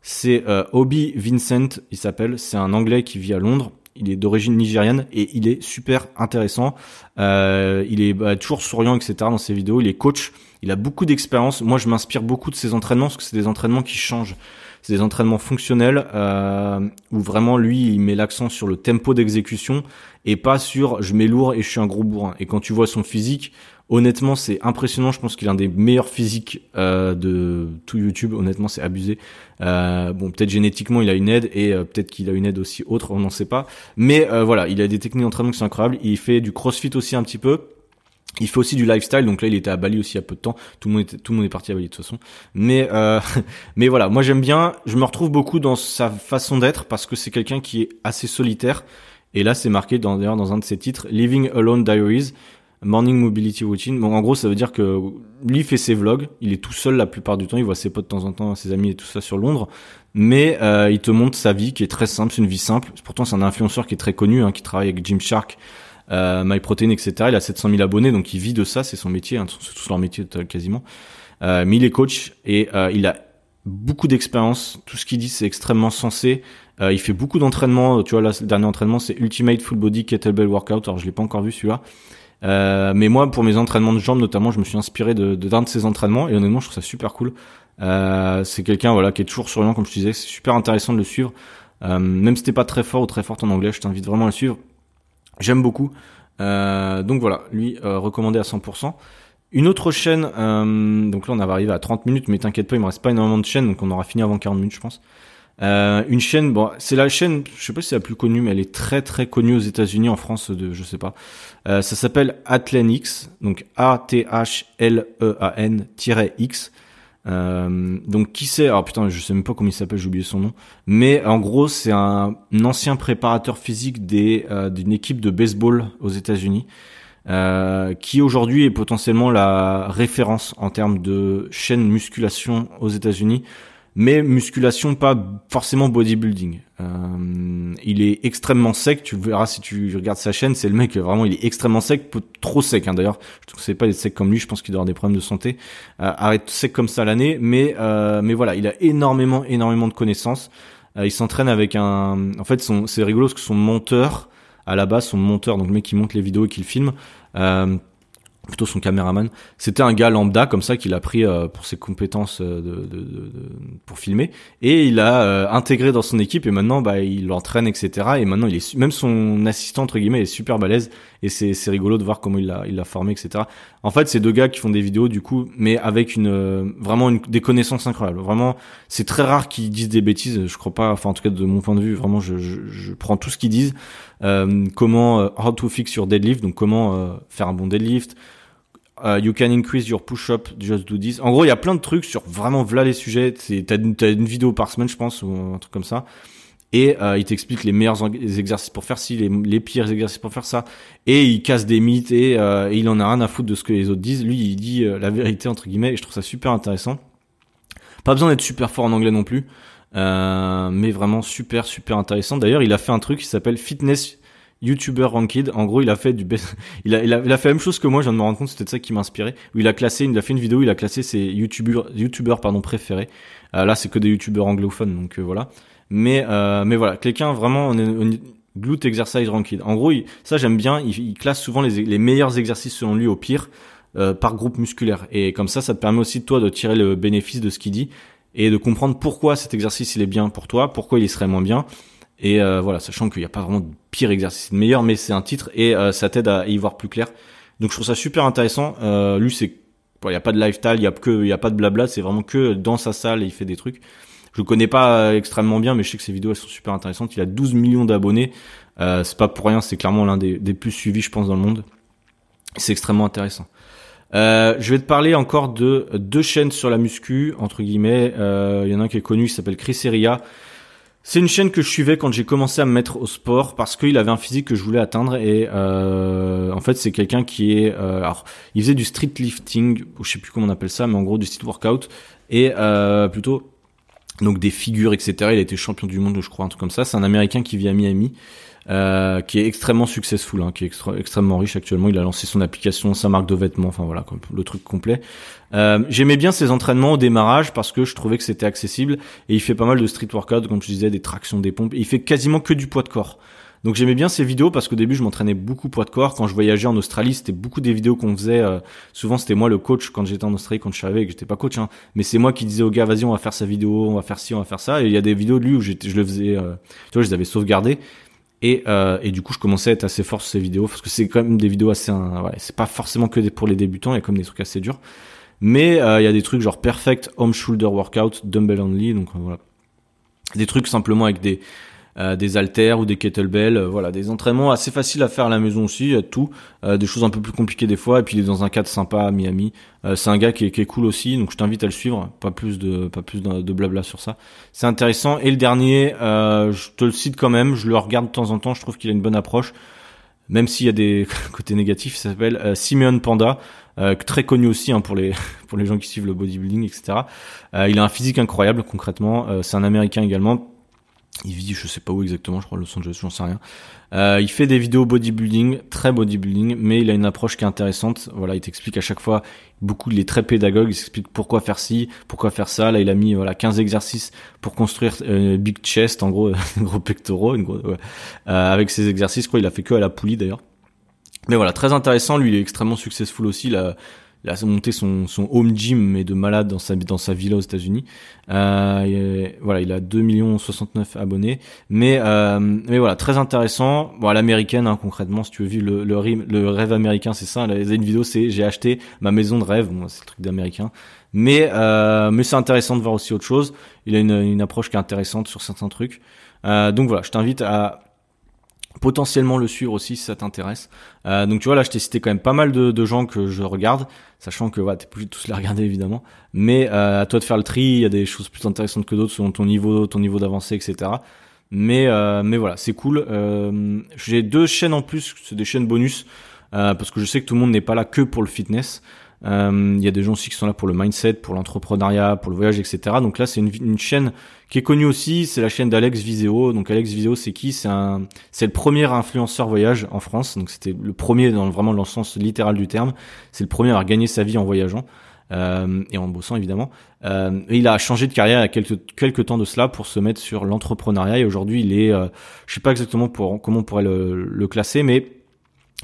C'est Obi Vincent, il s'appelle. C'est un Anglais qui vit à Londres. Il est d'origine nigériane et il est super intéressant. il est bah, toujours souriant, etc. dans ses vidéos. Il est coach. Il a beaucoup d'expérience. Moi, je m'inspire beaucoup de ses entraînements parce que c'est des entraînements qui changent. C'est des entraînements fonctionnels euh, où vraiment lui, il met l'accent sur le tempo d'exécution et pas sur je mets lourd et je suis un gros bourrin. Et quand tu vois son physique, honnêtement, c'est impressionnant. Je pense qu'il a un des meilleurs physiques euh, de tout YouTube. Honnêtement, c'est abusé. Euh, bon, peut-être génétiquement, il a une aide et euh, peut-être qu'il a une aide aussi autre. On n'en sait pas. Mais euh, voilà, il a des techniques d'entraînement qui sont incroyables. Il fait du CrossFit aussi un petit peu. Il fait aussi du lifestyle, donc là il était à Bali aussi il y a peu de temps. Tout le monde était, tout le monde est parti à Bali de toute façon. Mais euh, mais voilà, moi j'aime bien. Je me retrouve beaucoup dans sa façon d'être parce que c'est quelqu'un qui est assez solitaire. Et là c'est marqué dans d'ailleurs dans un de ses titres, Living Alone Diaries, Morning Mobility Routine. Bon en gros ça veut dire que lui fait ses vlogs. Il est tout seul la plupart du temps. Il voit ses potes de temps en temps, ses amis et tout ça sur Londres. Mais euh, il te montre sa vie qui est très simple, c'est une vie simple. Pourtant c'est un influenceur qui est très connu, hein, qui travaille avec Jim Shark euh, MyProtein, etc. Il a 700 000 abonnés, donc il vit de ça, c'est son métier, hein, c'est tous leur métier quasiment. Euh, mais il est coach et euh, il a beaucoup d'expérience. Tout ce qu'il dit, c'est extrêmement sensé. Euh, il fait beaucoup d'entraînements. Tu vois, le dernier entraînement, c'est Ultimate Full Body Kettlebell Workout. Alors, je l'ai pas encore vu celui-là. Euh, mais moi, pour mes entraînements de jambes notamment, je me suis inspiré de d'un de, ses entraînements et honnêtement, je trouve ça super cool. Euh, c'est quelqu'un voilà qui est toujours souriant comme je te disais. C'est super intéressant de le suivre. Euh, même si t'es pas très fort ou très forte en anglais, je t'invite vraiment à le suivre. J'aime beaucoup. Euh, donc voilà, lui recommandé à 100%. Une autre chaîne, donc là on va arriver à 30 minutes, mais t'inquiète pas, il me reste pas énormément de chaînes, donc on aura fini avant 40 minutes je pense. Euh, une chaîne, bon, c'est la chaîne, je sais pas si c'est la plus connue, mais elle est très très connue aux États-Unis, en France, de, je sais pas. Euh, ça s'appelle Atlanix, donc A-T-H-L-E-A-N-X. Euh, donc qui c'est? Alors putain, je sais même pas comment il s'appelle, j'ai oublié son nom. Mais en gros, c'est un, ancien préparateur physique des euh, d'une équipe de baseball aux États-Unis. Euh, qui aujourd'hui est potentiellement la référence en termes de chaîne musculation aux États-Unis mais musculation, pas forcément bodybuilding. Euh, il est extrêmement sec, tu verras si tu regardes sa chaîne, c'est le mec vraiment, il est extrêmement sec, trop sec hein, d'ailleurs. Je ne sais pas d'être sec comme lui, je pense qu'il doit avoir des problèmes de santé. Euh, arrête sec comme ça l'année, mais euh, mais voilà, il a énormément énormément de connaissances. Euh, il s'entraîne avec un, en fait, c'est rigolo parce que son monteur à la base, son monteur, donc le mec qui monte les vidéos et qui le filme. Euh, plutôt son caméraman. C'était un gars lambda comme ça qu'il a pris euh, pour ses compétences euh, de, de, de, pour filmer et il a euh, intégré dans son équipe et maintenant bah il l'entraîne etc et maintenant il est même son assistant entre guillemets est super balèze et c'est c'est rigolo de voir comment il l'a il l'a formé etc. En fait c'est deux gars qui font des vidéos du coup mais avec une vraiment une, des connaissances incroyables vraiment c'est très rare qu'ils disent des bêtises je crois pas enfin en tout cas de mon point de vue vraiment je je, je prends tout ce qu'ils disent comment how to fix your deadlift donc comment faire un bon deadlift Uh, you can increase your push-up, just do this. En gros, il y a plein de trucs sur vraiment voilà les sujets. T'as une, une vidéo par semaine, je pense, ou un truc comme ça. Et euh, il t'explique les meilleurs exercices pour faire ci, les, pires exercices pour faire ça. Et il casse des mythes et, euh, il en a rien à foutre de ce que les autres disent. Lui, il dit euh, la vérité entre guillemets. Et je trouve ça super intéressant. Pas besoin d'être super fort en anglais non plus. Euh, mais vraiment super super intéressant. D'ailleurs, il a fait un truc qui s'appelle Fitness YouTuber Ranked. En gros, il a fait du il a, il a, il a fait la même chose que moi. Je viens de me rendre compte, c'était ça qui m'inspirait. Où il a classé, il a fait une vidéo, il a classé ses YouTubers, YouTubers pardon préférés. Euh, là, c'est que des YouTubers anglophones, donc euh, voilà. Mais euh, mais voilà, quelqu'un vraiment on est, glute exercise ranked. En gros, ça j'aime bien. Il, il, classe souvent les, les meilleurs exercices selon lui au pire euh, par groupe musculaire. Et comme ça, ça te permet aussi toi de tirer le bénéfice de ce qu'il dit et de comprendre pourquoi cet exercice il est bien pour toi, pourquoi il serait moins bien et euh, voilà, sachant qu'il n'y a pas vraiment de pire exercice de meilleur, mais c'est un titre et euh, ça t'aide à y voir plus clair. Donc je trouve ça super intéressant. Euh, lui, c'est il n'y a pas de lifestyle, il y a y a pas de blabla, c'est vraiment que dans sa salle et il fait des trucs. Je le connais pas extrêmement bien, mais je sais que ses vidéos elles sont super intéressantes. Il a 12 millions d'abonnés. C'est pas pour rien, c'est clairement l'un des, plus suivis, je pense, dans le monde. C'est extrêmement intéressant. Euh, je vais te parler encore de deux chaînes sur la muscu entre guillemets. Il y en a un qui est connu, qui s'appelle Chris Eria. C'est une chaîne que je suivais quand j'ai commencé à me mettre au sport parce qu'il avait un physique que je voulais atteindre et euh, en fait c'est quelqu'un qui est euh, alors il faisait du street lifting ou je sais plus comment on appelle ça mais en gros du street workout et euh, plutôt donc des figures etc il a été champion du monde je crois un truc comme ça c'est un américain qui vit à Miami euh, qui est extrêmement successful, hein, qui est extrêmement riche actuellement. Il a lancé son application, sa marque de vêtements, enfin voilà, le truc complet. Euh, J'aimais bien ses entraînements au démarrage parce que je trouvais que c'était accessible et il fait pas mal de street workout, comme je disais, des tractions, des pompes. Il fait quasiment que du poids de corps. Donc j'aimais bien ces vidéos parce qu'au début je m'entraînais beaucoup poids de corps. Quand je voyageais en Australie, c'était beaucoup des vidéos qu'on faisait. Euh, souvent c'était moi le coach quand j'étais en Australie, quand je arrivé, que j'étais pas coach, hein, mais c'est moi qui disais aux gars vas-y on va faire sa vidéo, on va faire ci, on va faire ça. Et il y a des vidéos lui où je le faisais, euh, tu vois, je les avais sauvegardées. Et, euh, et du coup, je commençais à être assez fort sur ces vidéos parce que c'est quand même des vidéos assez, ouais, c'est pas forcément que pour les débutants, il y a comme des trucs assez durs. Mais euh, il y a des trucs genre perfect home shoulder workout, dumbbell only, donc euh, voilà, des trucs simplement avec des euh, des haltères ou des kettlebells, euh, voilà, des entraînements assez faciles à faire à la maison aussi, a tout, euh, des choses un peu plus compliquées des fois, et puis il est dans un cadre sympa à Miami. c'est un gars qui est, qui est, cool aussi, donc je t'invite à le suivre, pas plus de pas plus de, blabla sur ça. C'est intéressant. Et le dernier, je te le cite quand même, je le regarde de temps en temps, je trouve qu'il a une bonne approche même s'il y a des côtés négatifs, il s'appelle euh, Simeon Panda, euh, très connu aussi hein, pour les pour les gens qui suivent le bodybuilding, etc. Euh, il a un physique incroyable concrètement. c'est un Américain également. Il vit, je sais pas où exactement, je crois Los Angeles, j'en sais rien. Euh, il fait des vidéos bodybuilding, très bodybuilding, mais il a une approche qui est intéressante. Voilà, il t'explique à chaque fois beaucoup, il est très pédagogue, il s'explique pourquoi faire ci, pourquoi faire ça. Là, il a mis voilà 15 exercices pour construire euh, big chest, en gros, gros pectoraux, une euh, avec ces exercices, quoi. Il a fait que à la poulie d'ailleurs. Mais voilà, très intéressant. Lui, il est extrêmement successful aussi. Là, il a monté son, home gym mais de malade dans sa dans sa villa aux États-Unis. Euh, voilà, il a 2 millions 69 abonnés, mais euh, mais voilà, très intéressant. Bon, à l'américaine hein, concrètement, si tu veux vivre le rêve, américain, c'est ça. Là, une vidéo, c'est j'ai acheté ma maison de rêve. Bon, c'est le truc d'américain, mais euh, mais c'est intéressant de voir aussi autre chose. Il a une une approche qui est intéressante sur certains trucs. Euh, donc voilà, je t'invite à potentiellement le suivre aussi si ça t'intéresse. Euh, donc tu vois là je t'ai cité quand même pas mal de, gens que je regarde, sachant que ouais, t'es plus tous les regarder évidemment, mais euh, à toi de faire le tri, il y a des choses plus intéressantes que d'autres selon ton niveau, ton niveau d'avancée, etc. Mais euh, mais voilà, c'est cool. Euh, j'ai deux chaînes en plus, c'est des chaînes bonus, parce que je sais que tout le monde n'est pas là que pour le fitness. Euh, il y a des gens aussi qui sont là pour le mindset, pour l'entrepreneuriat, pour le voyage, etc. Donc là, c'est une, chaîne qui est connue aussi. C'est la chaîne d'Alex Viseo. Donc Alex Viseo, c'est qui? C'est un, c'est le premier influenceur voyage en France. Donc c'était le premier dans vraiment le sens littéral du terme. C'est le premier à gagner sa vie en voyageant. Euh, et en bossant évidemment. Euh, il a changé de carrière il y a quelques, quelques temps de cela pour se mettre sur l'entrepreneuriat et aujourd'hui il est, euh, je sais pas exactement pour, comment on pourrait le, le classer, mais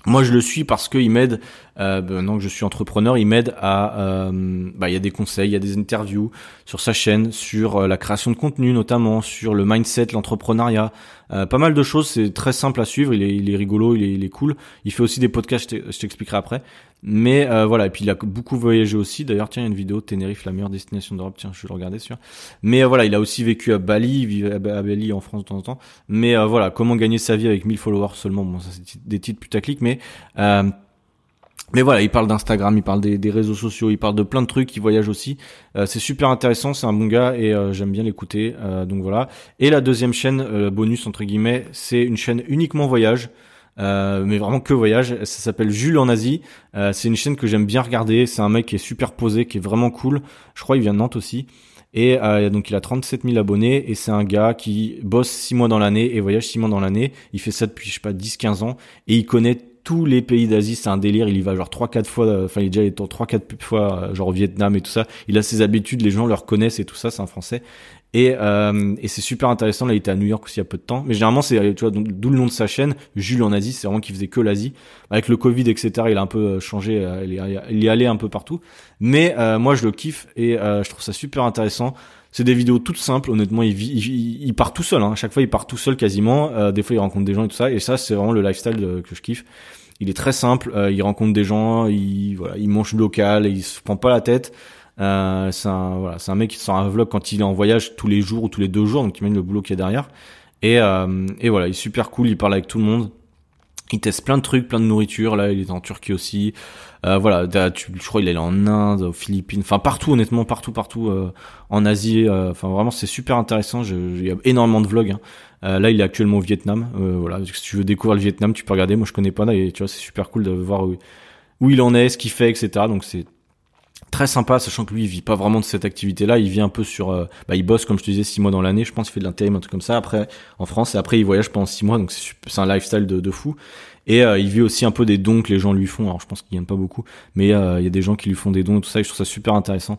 moi, je le suis parce qu'il m'aide. Euh, ben, non, que je suis entrepreneur, il m'aide à. Euh, bah, il y a des conseils, il y a des interviews sur sa chaîne, sur euh, la création de contenu notamment, sur le mindset, l'entrepreneuriat, euh, pas mal de choses. C'est très simple à suivre. Il est, il est rigolo, il est, il est cool. Il fait aussi des podcasts. Je t'expliquerai après. Mais euh, voilà, et puis il a beaucoup voyagé aussi. D'ailleurs, tiens, il y a une vidéo Tenerife, la meilleure destination d'Europe. Tiens, je vais le regarder sûr. Mais euh, voilà, il a aussi vécu à Bali, il vit à Bali en France de temps en temps. Mais voilà, comment gagner sa vie avec 1000 followers seulement. Bon, ça c'est des titres putaclic, mais mais voilà, il parle d'Instagram, il parle des, réseaux sociaux, il parle de plein de trucs, il voyage aussi. c'est super intéressant, c'est un bon gars et j'aime bien l'écouter. donc voilà. Et la deuxième chaîne bonus entre guillemets, c'est une chaîne uniquement voyage. Euh, mais vraiment que voyage. Ça s'appelle Jules en Asie. Euh, c'est une chaîne que j'aime bien regarder. C'est un mec qui est super posé, qui est vraiment cool. Je crois il vient de Nantes aussi. Et euh, donc il a 37 000 abonnés et c'est un gars qui bosse 6 mois dans l'année et voyage 6 mois dans l'année. Il fait ça depuis je sais pas 10-15 ans et il connaît tous les pays d'Asie, c'est un délire, il y va genre 3 4 fois enfin il est déjà allé 3 4 fois genre au Vietnam et tout ça. Il a ses habitudes, les gens le reconnaissent et tout ça, c'est un français et, euh, et c'est super intéressant. Là, il était à New York aussi il y a peu de temps. Mais généralement, c'est, tu vois, d'où le nom de sa chaîne, Jules en Asie. C'est vraiment qu'il faisait que l'Asie. Avec le Covid, etc., il a un peu euh, changé. Euh, il, est, il est allé un peu partout. Mais euh, moi, je le kiffe et euh, je trouve ça super intéressant. C'est des vidéos toutes simples. Honnêtement, il, il, il part tout seul. Hein. À chaque fois, il part tout seul quasiment. Euh, des fois, il rencontre des gens et tout ça. Et ça, c'est vraiment le lifestyle que je kiffe. Il est très simple. il rencontre des gens. Il, voilà, il mange local. il se prend pas la tête. Euh, c'est un voilà, un mec qui sort un vlog quand il est en voyage tous les jours ou tous les deux jours, donc il mène le boulot qu'il y a derrière. Et euh, et voilà, il est super cool, il parle avec tout le monde. Il teste plein de trucs, plein de nourriture. Là, il est en Turquie aussi. Euh, voilà, je crois il est en Inde, aux Philippines, enfin partout, honnêtement, partout, partout, euh, en Asie. Euh, enfin, vraiment, c'est super intéressant. Je, il y a énormément de vlogs. Hein. Euh, là, il est actuellement au Vietnam. voilà, si tu veux découvrir le Vietnam, tu peux regarder. Moi, je connais pas. Là, et tu vois, c'est super cool de voir où, où il en est, ce qu'il fait, etc. Donc, c'est très sympa, sachant que lui, il vit pas vraiment de cette activité-là. Il vit un peu sur, euh, bah, il bosse, comme je te disais, six mois dans l'année. Je pense qu'il fait de l'intérim, un truc comme ça. Après, en France, et après, il voyage pendant six mois, donc c'est un lifestyle de, de fou. Et euh, il vit aussi un peu des dons que les gens lui font. Alors, je pense qu'il gagne pas beaucoup, mais euh, il y a des gens qui lui font des dons et tout ça. Je trouve ça super intéressant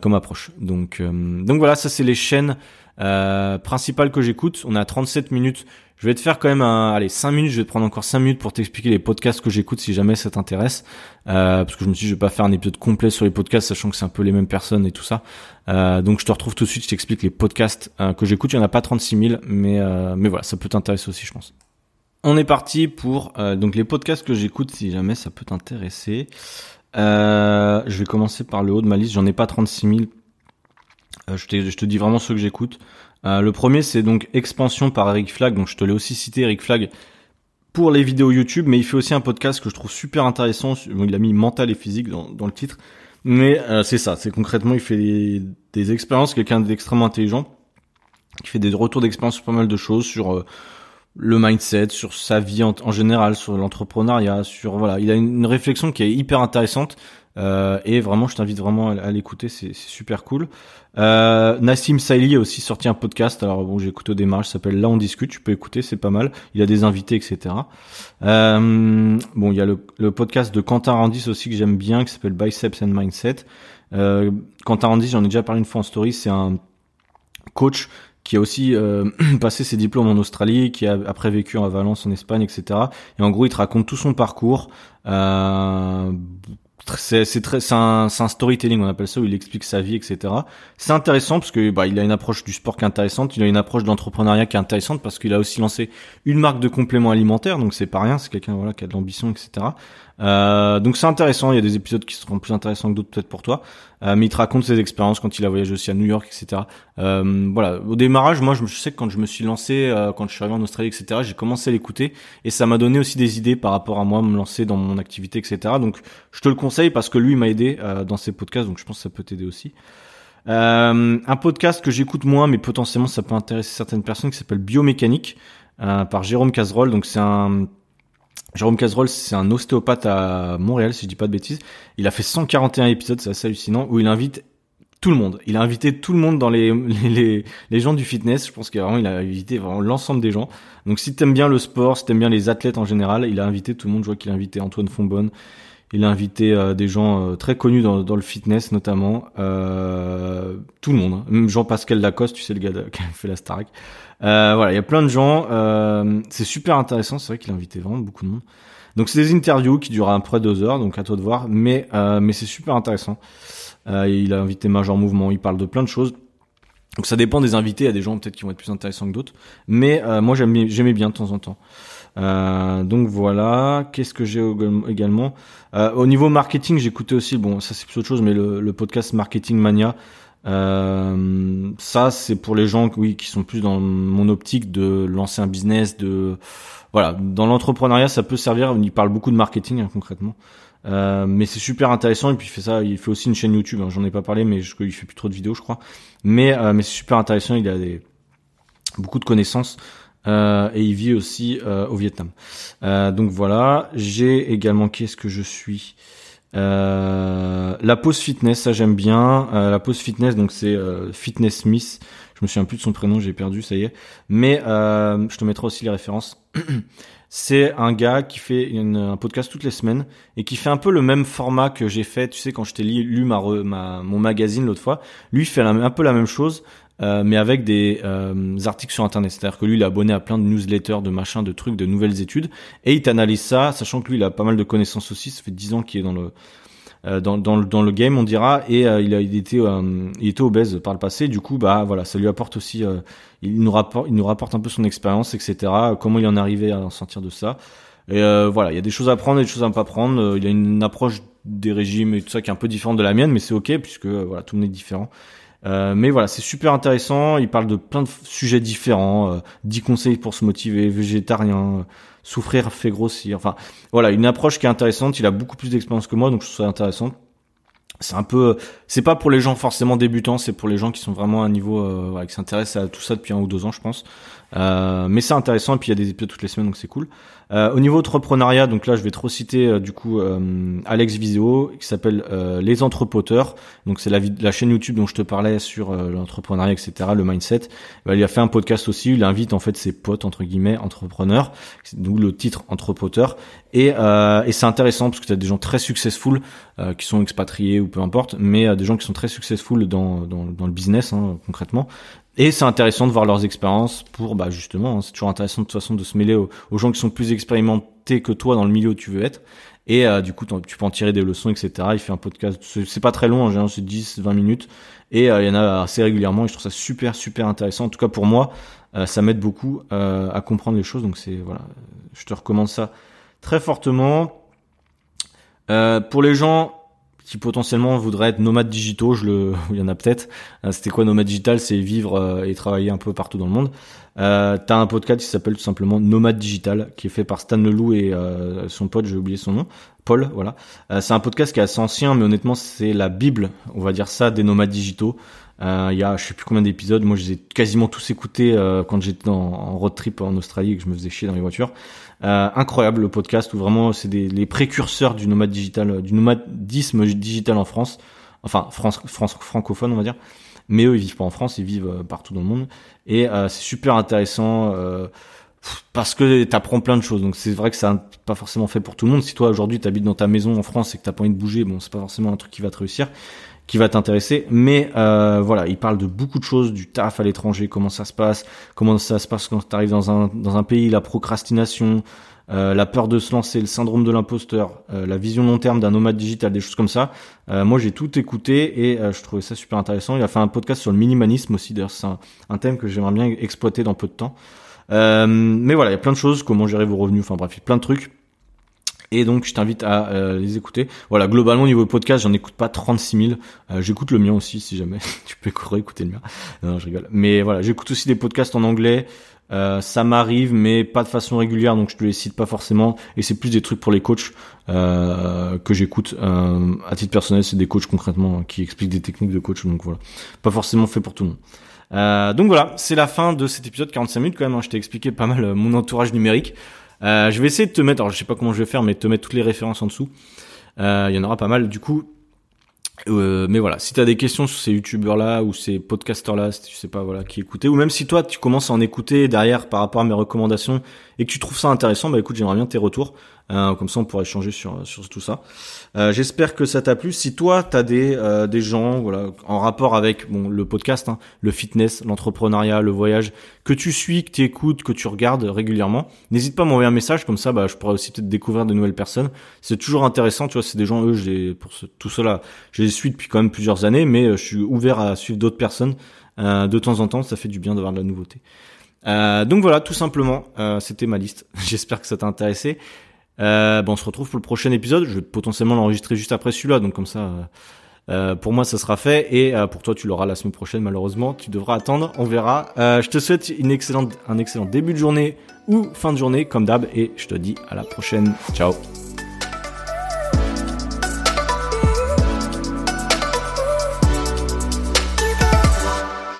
comme approche. Donc, donc voilà, ça c'est les chaînes principales que j'écoute. On a 37 minutes. Je vais te faire quand même un, allez, 5 minutes, je vais te prendre encore 5 minutes pour t'expliquer les podcasts que j'écoute si jamais ça t'intéresse. Euh, parce que je me suis dit, je vais pas faire un épisode complet sur les podcasts, sachant que c'est un peu les mêmes personnes et tout ça. Euh, donc je te retrouve tout de suite, je t'explique les podcasts euh, que j'écoute. Il y en a pas 36 000, mais, euh, mais voilà, ça peut t'intéresser aussi, je pense. On est parti pour euh, donc les podcasts que j'écoute si jamais ça peut t'intéresser. je vais commencer par le haut de ma liste, j'en ai pas 36 000. je, je te dis vraiment ceux que j'écoute. Euh, le premier, c'est donc Expansion par Eric Flag. Donc, je te l'ai aussi cité, Eric Flag, pour les vidéos YouTube, mais il fait aussi un podcast que je trouve super intéressant. il a mis mental et physique dans, dans le titre. Mais euh, c'est ça, c'est concrètement, il fait des, des expériences, quelqu'un d'extrêmement intelligent, qui fait des retours d'expérience sur pas mal de choses, sur euh, le mindset, sur sa vie en, général, sur l'entrepreneuriat, sur voilà, il a une réflexion qui est hyper intéressante. Euh, et vraiment, je t'invite vraiment à, l'écouter, c'est super cool. Euh, Nassim Saïli a aussi sorti un podcast. Alors bon, j'écoute au démarrage, s'appelle Là on discute. Tu peux écouter, c'est pas mal. Il a des invités, etc. Euh, bon, il y a le, le, podcast de Quentin Randis aussi que j'aime bien, qui s'appelle Biceps and Mindset. Euh, Quentin Randis, j'en ai déjà parlé une fois en story. C'est un coach qui a aussi euh, passé ses diplômes en Australie, qui a après vécu en Valence en Espagne, etc. Et en gros, il te raconte tout son parcours. Euh, c'est très c'est un, un storytelling on appelle ça où il explique sa vie etc c'est intéressant parce que bah il a une approche du sport qui est intéressante il a une approche d'entrepreneuriat qui est intéressante parce qu'il a aussi lancé une marque de compléments alimentaires donc c'est pas rien c'est quelqu'un voilà qui a de l'ambition etc euh, donc c'est intéressant il y a des épisodes qui seront plus intéressants que d'autres peut-être pour toi euh, mais il te raconte ses expériences quand il a voyagé aussi à New York etc euh, voilà au démarrage moi je, sais que quand je me suis lancé euh, quand je suis arrivé en Australie etc j'ai commencé à l'écouter et ça m'a donné aussi des idées par rapport à moi me lancer dans mon activité etc donc je te le conseille parce que lui m'a aidé euh, dans ses podcasts, donc je pense que ça peut t'aider aussi. Euh, un podcast que j'écoute moins, mais potentiellement ça peut intéresser certaines personnes, qui s'appelle Biomécanique par Jérôme Cazerolle. Donc c'est un Jérôme Cazerolle, c'est un ostéopathe à Montréal, si je dis pas de bêtises. Il a fait 141 épisodes, c'est assez hallucinant, où il invite tout le monde. Il a invité tout le monde dans les, les, les, gens du fitness. Je pense qu'il il a invité vraiment l'ensemble des gens. Donc si t'aimes bien le sport, si t'aimes bien les athlètes en général, il a invité tout le monde. Je vois qu'il a invité Antoine Fonbonne, il a invité euh, des gens euh, très connus dans, dans, le fitness notamment, euh, tout le monde, hein. même Jean-Pascal Lacoste, tu sais le gars qui a fait la Starac. Euh, voilà, il y a plein de gens. c'est super intéressant, c'est vrai qu'il a invité vraiment beaucoup de monde. Donc c'est des interviews qui durent à peu près deux heures, donc à toi de voir. Mais mais c'est super intéressant. il a invité Major Mouvement, il parle de plein de choses. Donc ça dépend des invités, il y a des gens peut-être qui vont être plus intéressants que d'autres. Mais moi j'aimais bien de temps en temps. Euh, donc voilà. Qu'est-ce que j'ai également? Euh, Au niveau marketing, j'écoutais aussi. Bon, ça c'est plus autre chose, mais le, podcast Marketing Mania. Euh, ça, c'est pour les gens, qui sont plus dans mon optique de lancer un business, de voilà, dans l'entrepreneuriat, ça peut servir. Il parle beaucoup de marketing hein, concrètement, euh, mais c'est super intéressant. Et puis il fait ça, il fait aussi une chaîne YouTube. Hein, J'en ai pas parlé, mais je, il fait plus trop de vidéos, je crois. Mais euh, mais c'est super intéressant. Il a des beaucoup de connaissances. Euh, et il vit aussi euh, au Vietnam. Euh, donc voilà, j'ai également qu'est-ce que je suis? La pause fitness, ça j'aime bien. la pause fitness, donc c'est Fitness Smith. Je me souviens plus de son prénom, j'ai perdu, ça y est. Mais je te mettrai aussi les références. c'est un gars qui fait un podcast toutes les semaines et qui fait un peu le même format que j'ai fait, tu sais, quand je t'ai lu, ma, ma, mon magazine l'autre fois. Lui, il fait un peu la même chose, euh, mais avec des euh, articles sur internet. C'est-à-dire que lui, il est abonné à plein de newsletters, de machins, de trucs, de nouvelles études, et il t'analyse ça, sachant que lui, il a pas mal de connaissances aussi. Ça fait dix ans qu'il est dans le euh, dans, dans, le, game, on dira, et il a il était il était obèse par le passé. Du coup, bah voilà, ça lui apporte aussi, il nous rapporte il nous rapporte un peu son expérience, etc. Comment il en est arrivé à en sortir de ça. Et voilà, il y a des choses à prendre et des choses à ne pas prendre. il a une approche des régimes et tout ça qui est un peu différente de la mienne, mais c'est ok puisque voilà, tout le monde est différent. Euh, mais voilà, c'est super intéressant. Il parle de plein de sujets différents. Euh, 10 conseils pour se motiver, végétarien, euh, souffrir fait grossir. Enfin, voilà, une approche qui est intéressante. Il a beaucoup plus d'expérience que moi, donc je trouve ça intéressant. C'est un peu, c'est pas pour les gens forcément débutants, c'est pour les gens qui sont vraiment à un niveau, euh, voilà, qui s'intéressent à tout ça depuis un ou deux ans, je pense. Euh, mais c'est intéressant et puis il y a des épisodes toutes les semaines donc c'est cool. Euh, au niveau entrepreneuriat, donc là je vais trop citer euh, du coup euh, Alex Viseo qui s'appelle Les Entrepoteurs. Donc c'est la, la, chaîne YouTube dont je te parlais sur l'entrepreneuriat etc. Le mindset. Bah, il a fait un podcast aussi. Il invite en fait ses potes entre guillemets entrepreneurs, d'où le titre Entrepoteur. Et, et c'est intéressant parce que tu as des gens très successful qui sont expatriés ou peu importe, mais des gens qui sont très successful dans, dans, dans le business hein, concrètement et c'est intéressant de voir leurs expériences pour, bah justement, hein, c'est toujours intéressant de toute façon de se mêler aux, gens qui sont plus expérimentés que toi dans le milieu où tu veux être. Et euh, du coup, tu peux en tirer des leçons, etc. Il fait un podcast, c'est pas très long, en général c'est 10, 20 minutes. Et euh, il y en a assez régulièrement et je trouve ça super, super intéressant. En tout cas pour moi, euh, ça m'aide beaucoup à comprendre les choses. Donc c'est, voilà, je te recommande ça très fortement. pour les gens qui potentiellement voudraient être nomades digitaux, je le, il y en a peut-être. Euh, c'était quoi nomade digital? C'est vivre euh, et travailler un peu partout dans le monde. Euh, T'as un podcast qui s'appelle tout simplement Nomade Digital, qui est fait par Stan Leloup et euh, son pote, j'ai oublié son nom, Paul. Voilà. c'est un podcast qui est assez ancien, mais honnêtement, c'est la bible, on va dire ça, des nomades digitaux. Il y a, je sais plus combien d'épisodes. Moi, je les ai quasiment tous écoutés quand j'étais en road trip en Australie et que je me faisais chier dans les voitures. Euh, incroyable le podcast où vraiment c'est des les précurseurs du nomade digital, euh, du nomadisme digital en France, enfin France, France francophone on va dire. Mais eux ils vivent pas en France, ils vivent euh, partout dans le monde et c'est super intéressant parce que t'apprends plein de choses. Donc c'est vrai que ça pas forcément fait pour tout le monde. Si toi aujourd'hui t'habites dans ta maison en France et que t'as pas envie de bouger, bon c'est pas forcément un truc qui va te réussir. Qui va t'intéresser. Mais euh, voilà, il parle de beaucoup de choses, du taf à l'étranger, comment ça se passe, comment ça se passe quand tu arrives dans un, dans un pays, la procrastination, euh, la peur de se lancer, le syndrome de l'imposteur, euh, la vision long terme d'un nomade digital, des choses comme ça. Euh, moi, j'ai tout écouté et je trouvais ça super intéressant. Il a fait un podcast sur le minimalisme aussi. D'ailleurs, c'est un, thème que j'aimerais bien exploiter dans peu de temps. mais voilà, il y a plein de choses, comment gérer vos revenus, enfin bref, plein de trucs. Et donc, je t'invite à les écouter. Voilà, globalement, au niveau podcast, j'en écoute pas 36 000. j'écoute le mien aussi, si jamais. tu peux écouter le mien. Non, je rigole. Mais voilà, j'écoute aussi des podcasts en anglais. Euh, ça m'arrive, mais pas de façon régulière, donc je te les cite pas forcément. Et c'est plus des trucs pour les coachs euh, que j'écoute. Euh, à titre personnel, c'est des coachs concrètement qui expliquent des techniques de coach, donc voilà, pas forcément fait pour tout le monde. Euh, donc voilà, c'est la fin de cet épisode 45 minutes quand même. Hein. je t'ai expliqué pas mal mon entourage numérique. Je vais essayer de te mettre, alors je sais pas comment je vais faire, mais te mettre toutes les références en dessous. Il y en aura pas mal. Du coup, euh, mais voilà, si tu as des questions sur ces youtubeurs là ou ces podcasters là, si tu sais pas voilà qui écouter ou même si toi tu commences à en écouter derrière par rapport à mes recommandations et que tu trouves ça intéressant, bah écoute, j'aimerais bien tes retours. Euh, comme ça, on pourrait échanger sur sur tout ça. Euh, J'espère que ça t'a plu. Si toi, t'as des euh, des gens, voilà, en rapport avec bon le podcast, hein, le fitness, l'entrepreneuriat, le voyage, que tu suis, que tu écoutes, que tu regardes régulièrement, n'hésite pas à m'envoyer un message. Comme ça, bah, je pourrais aussi peut-être découvrir de nouvelles personnes. C'est toujours intéressant, tu vois. C'est des gens, eux, pour ce, tout cela, je les suis depuis quand même plusieurs années, mais euh, je suis ouvert à suivre d'autres personnes. Euh, de temps en temps, ça fait du bien d'avoir de la nouveauté. Euh, donc voilà, tout simplement, euh, c'était ma liste. J'espère que ça t'a intéressé. Euh, bon, on se retrouve pour le prochain épisode. Je vais potentiellement l'enregistrer juste après celui-là, donc comme ça, euh, euh, pour moi, ça sera fait. Et pour toi, tu l'auras la semaine prochaine, malheureusement. Tu devras attendre, on verra. je te souhaite une excellente, un excellent début de journée ou fin de journée, comme d'hab, et je te dis à la prochaine. Ciao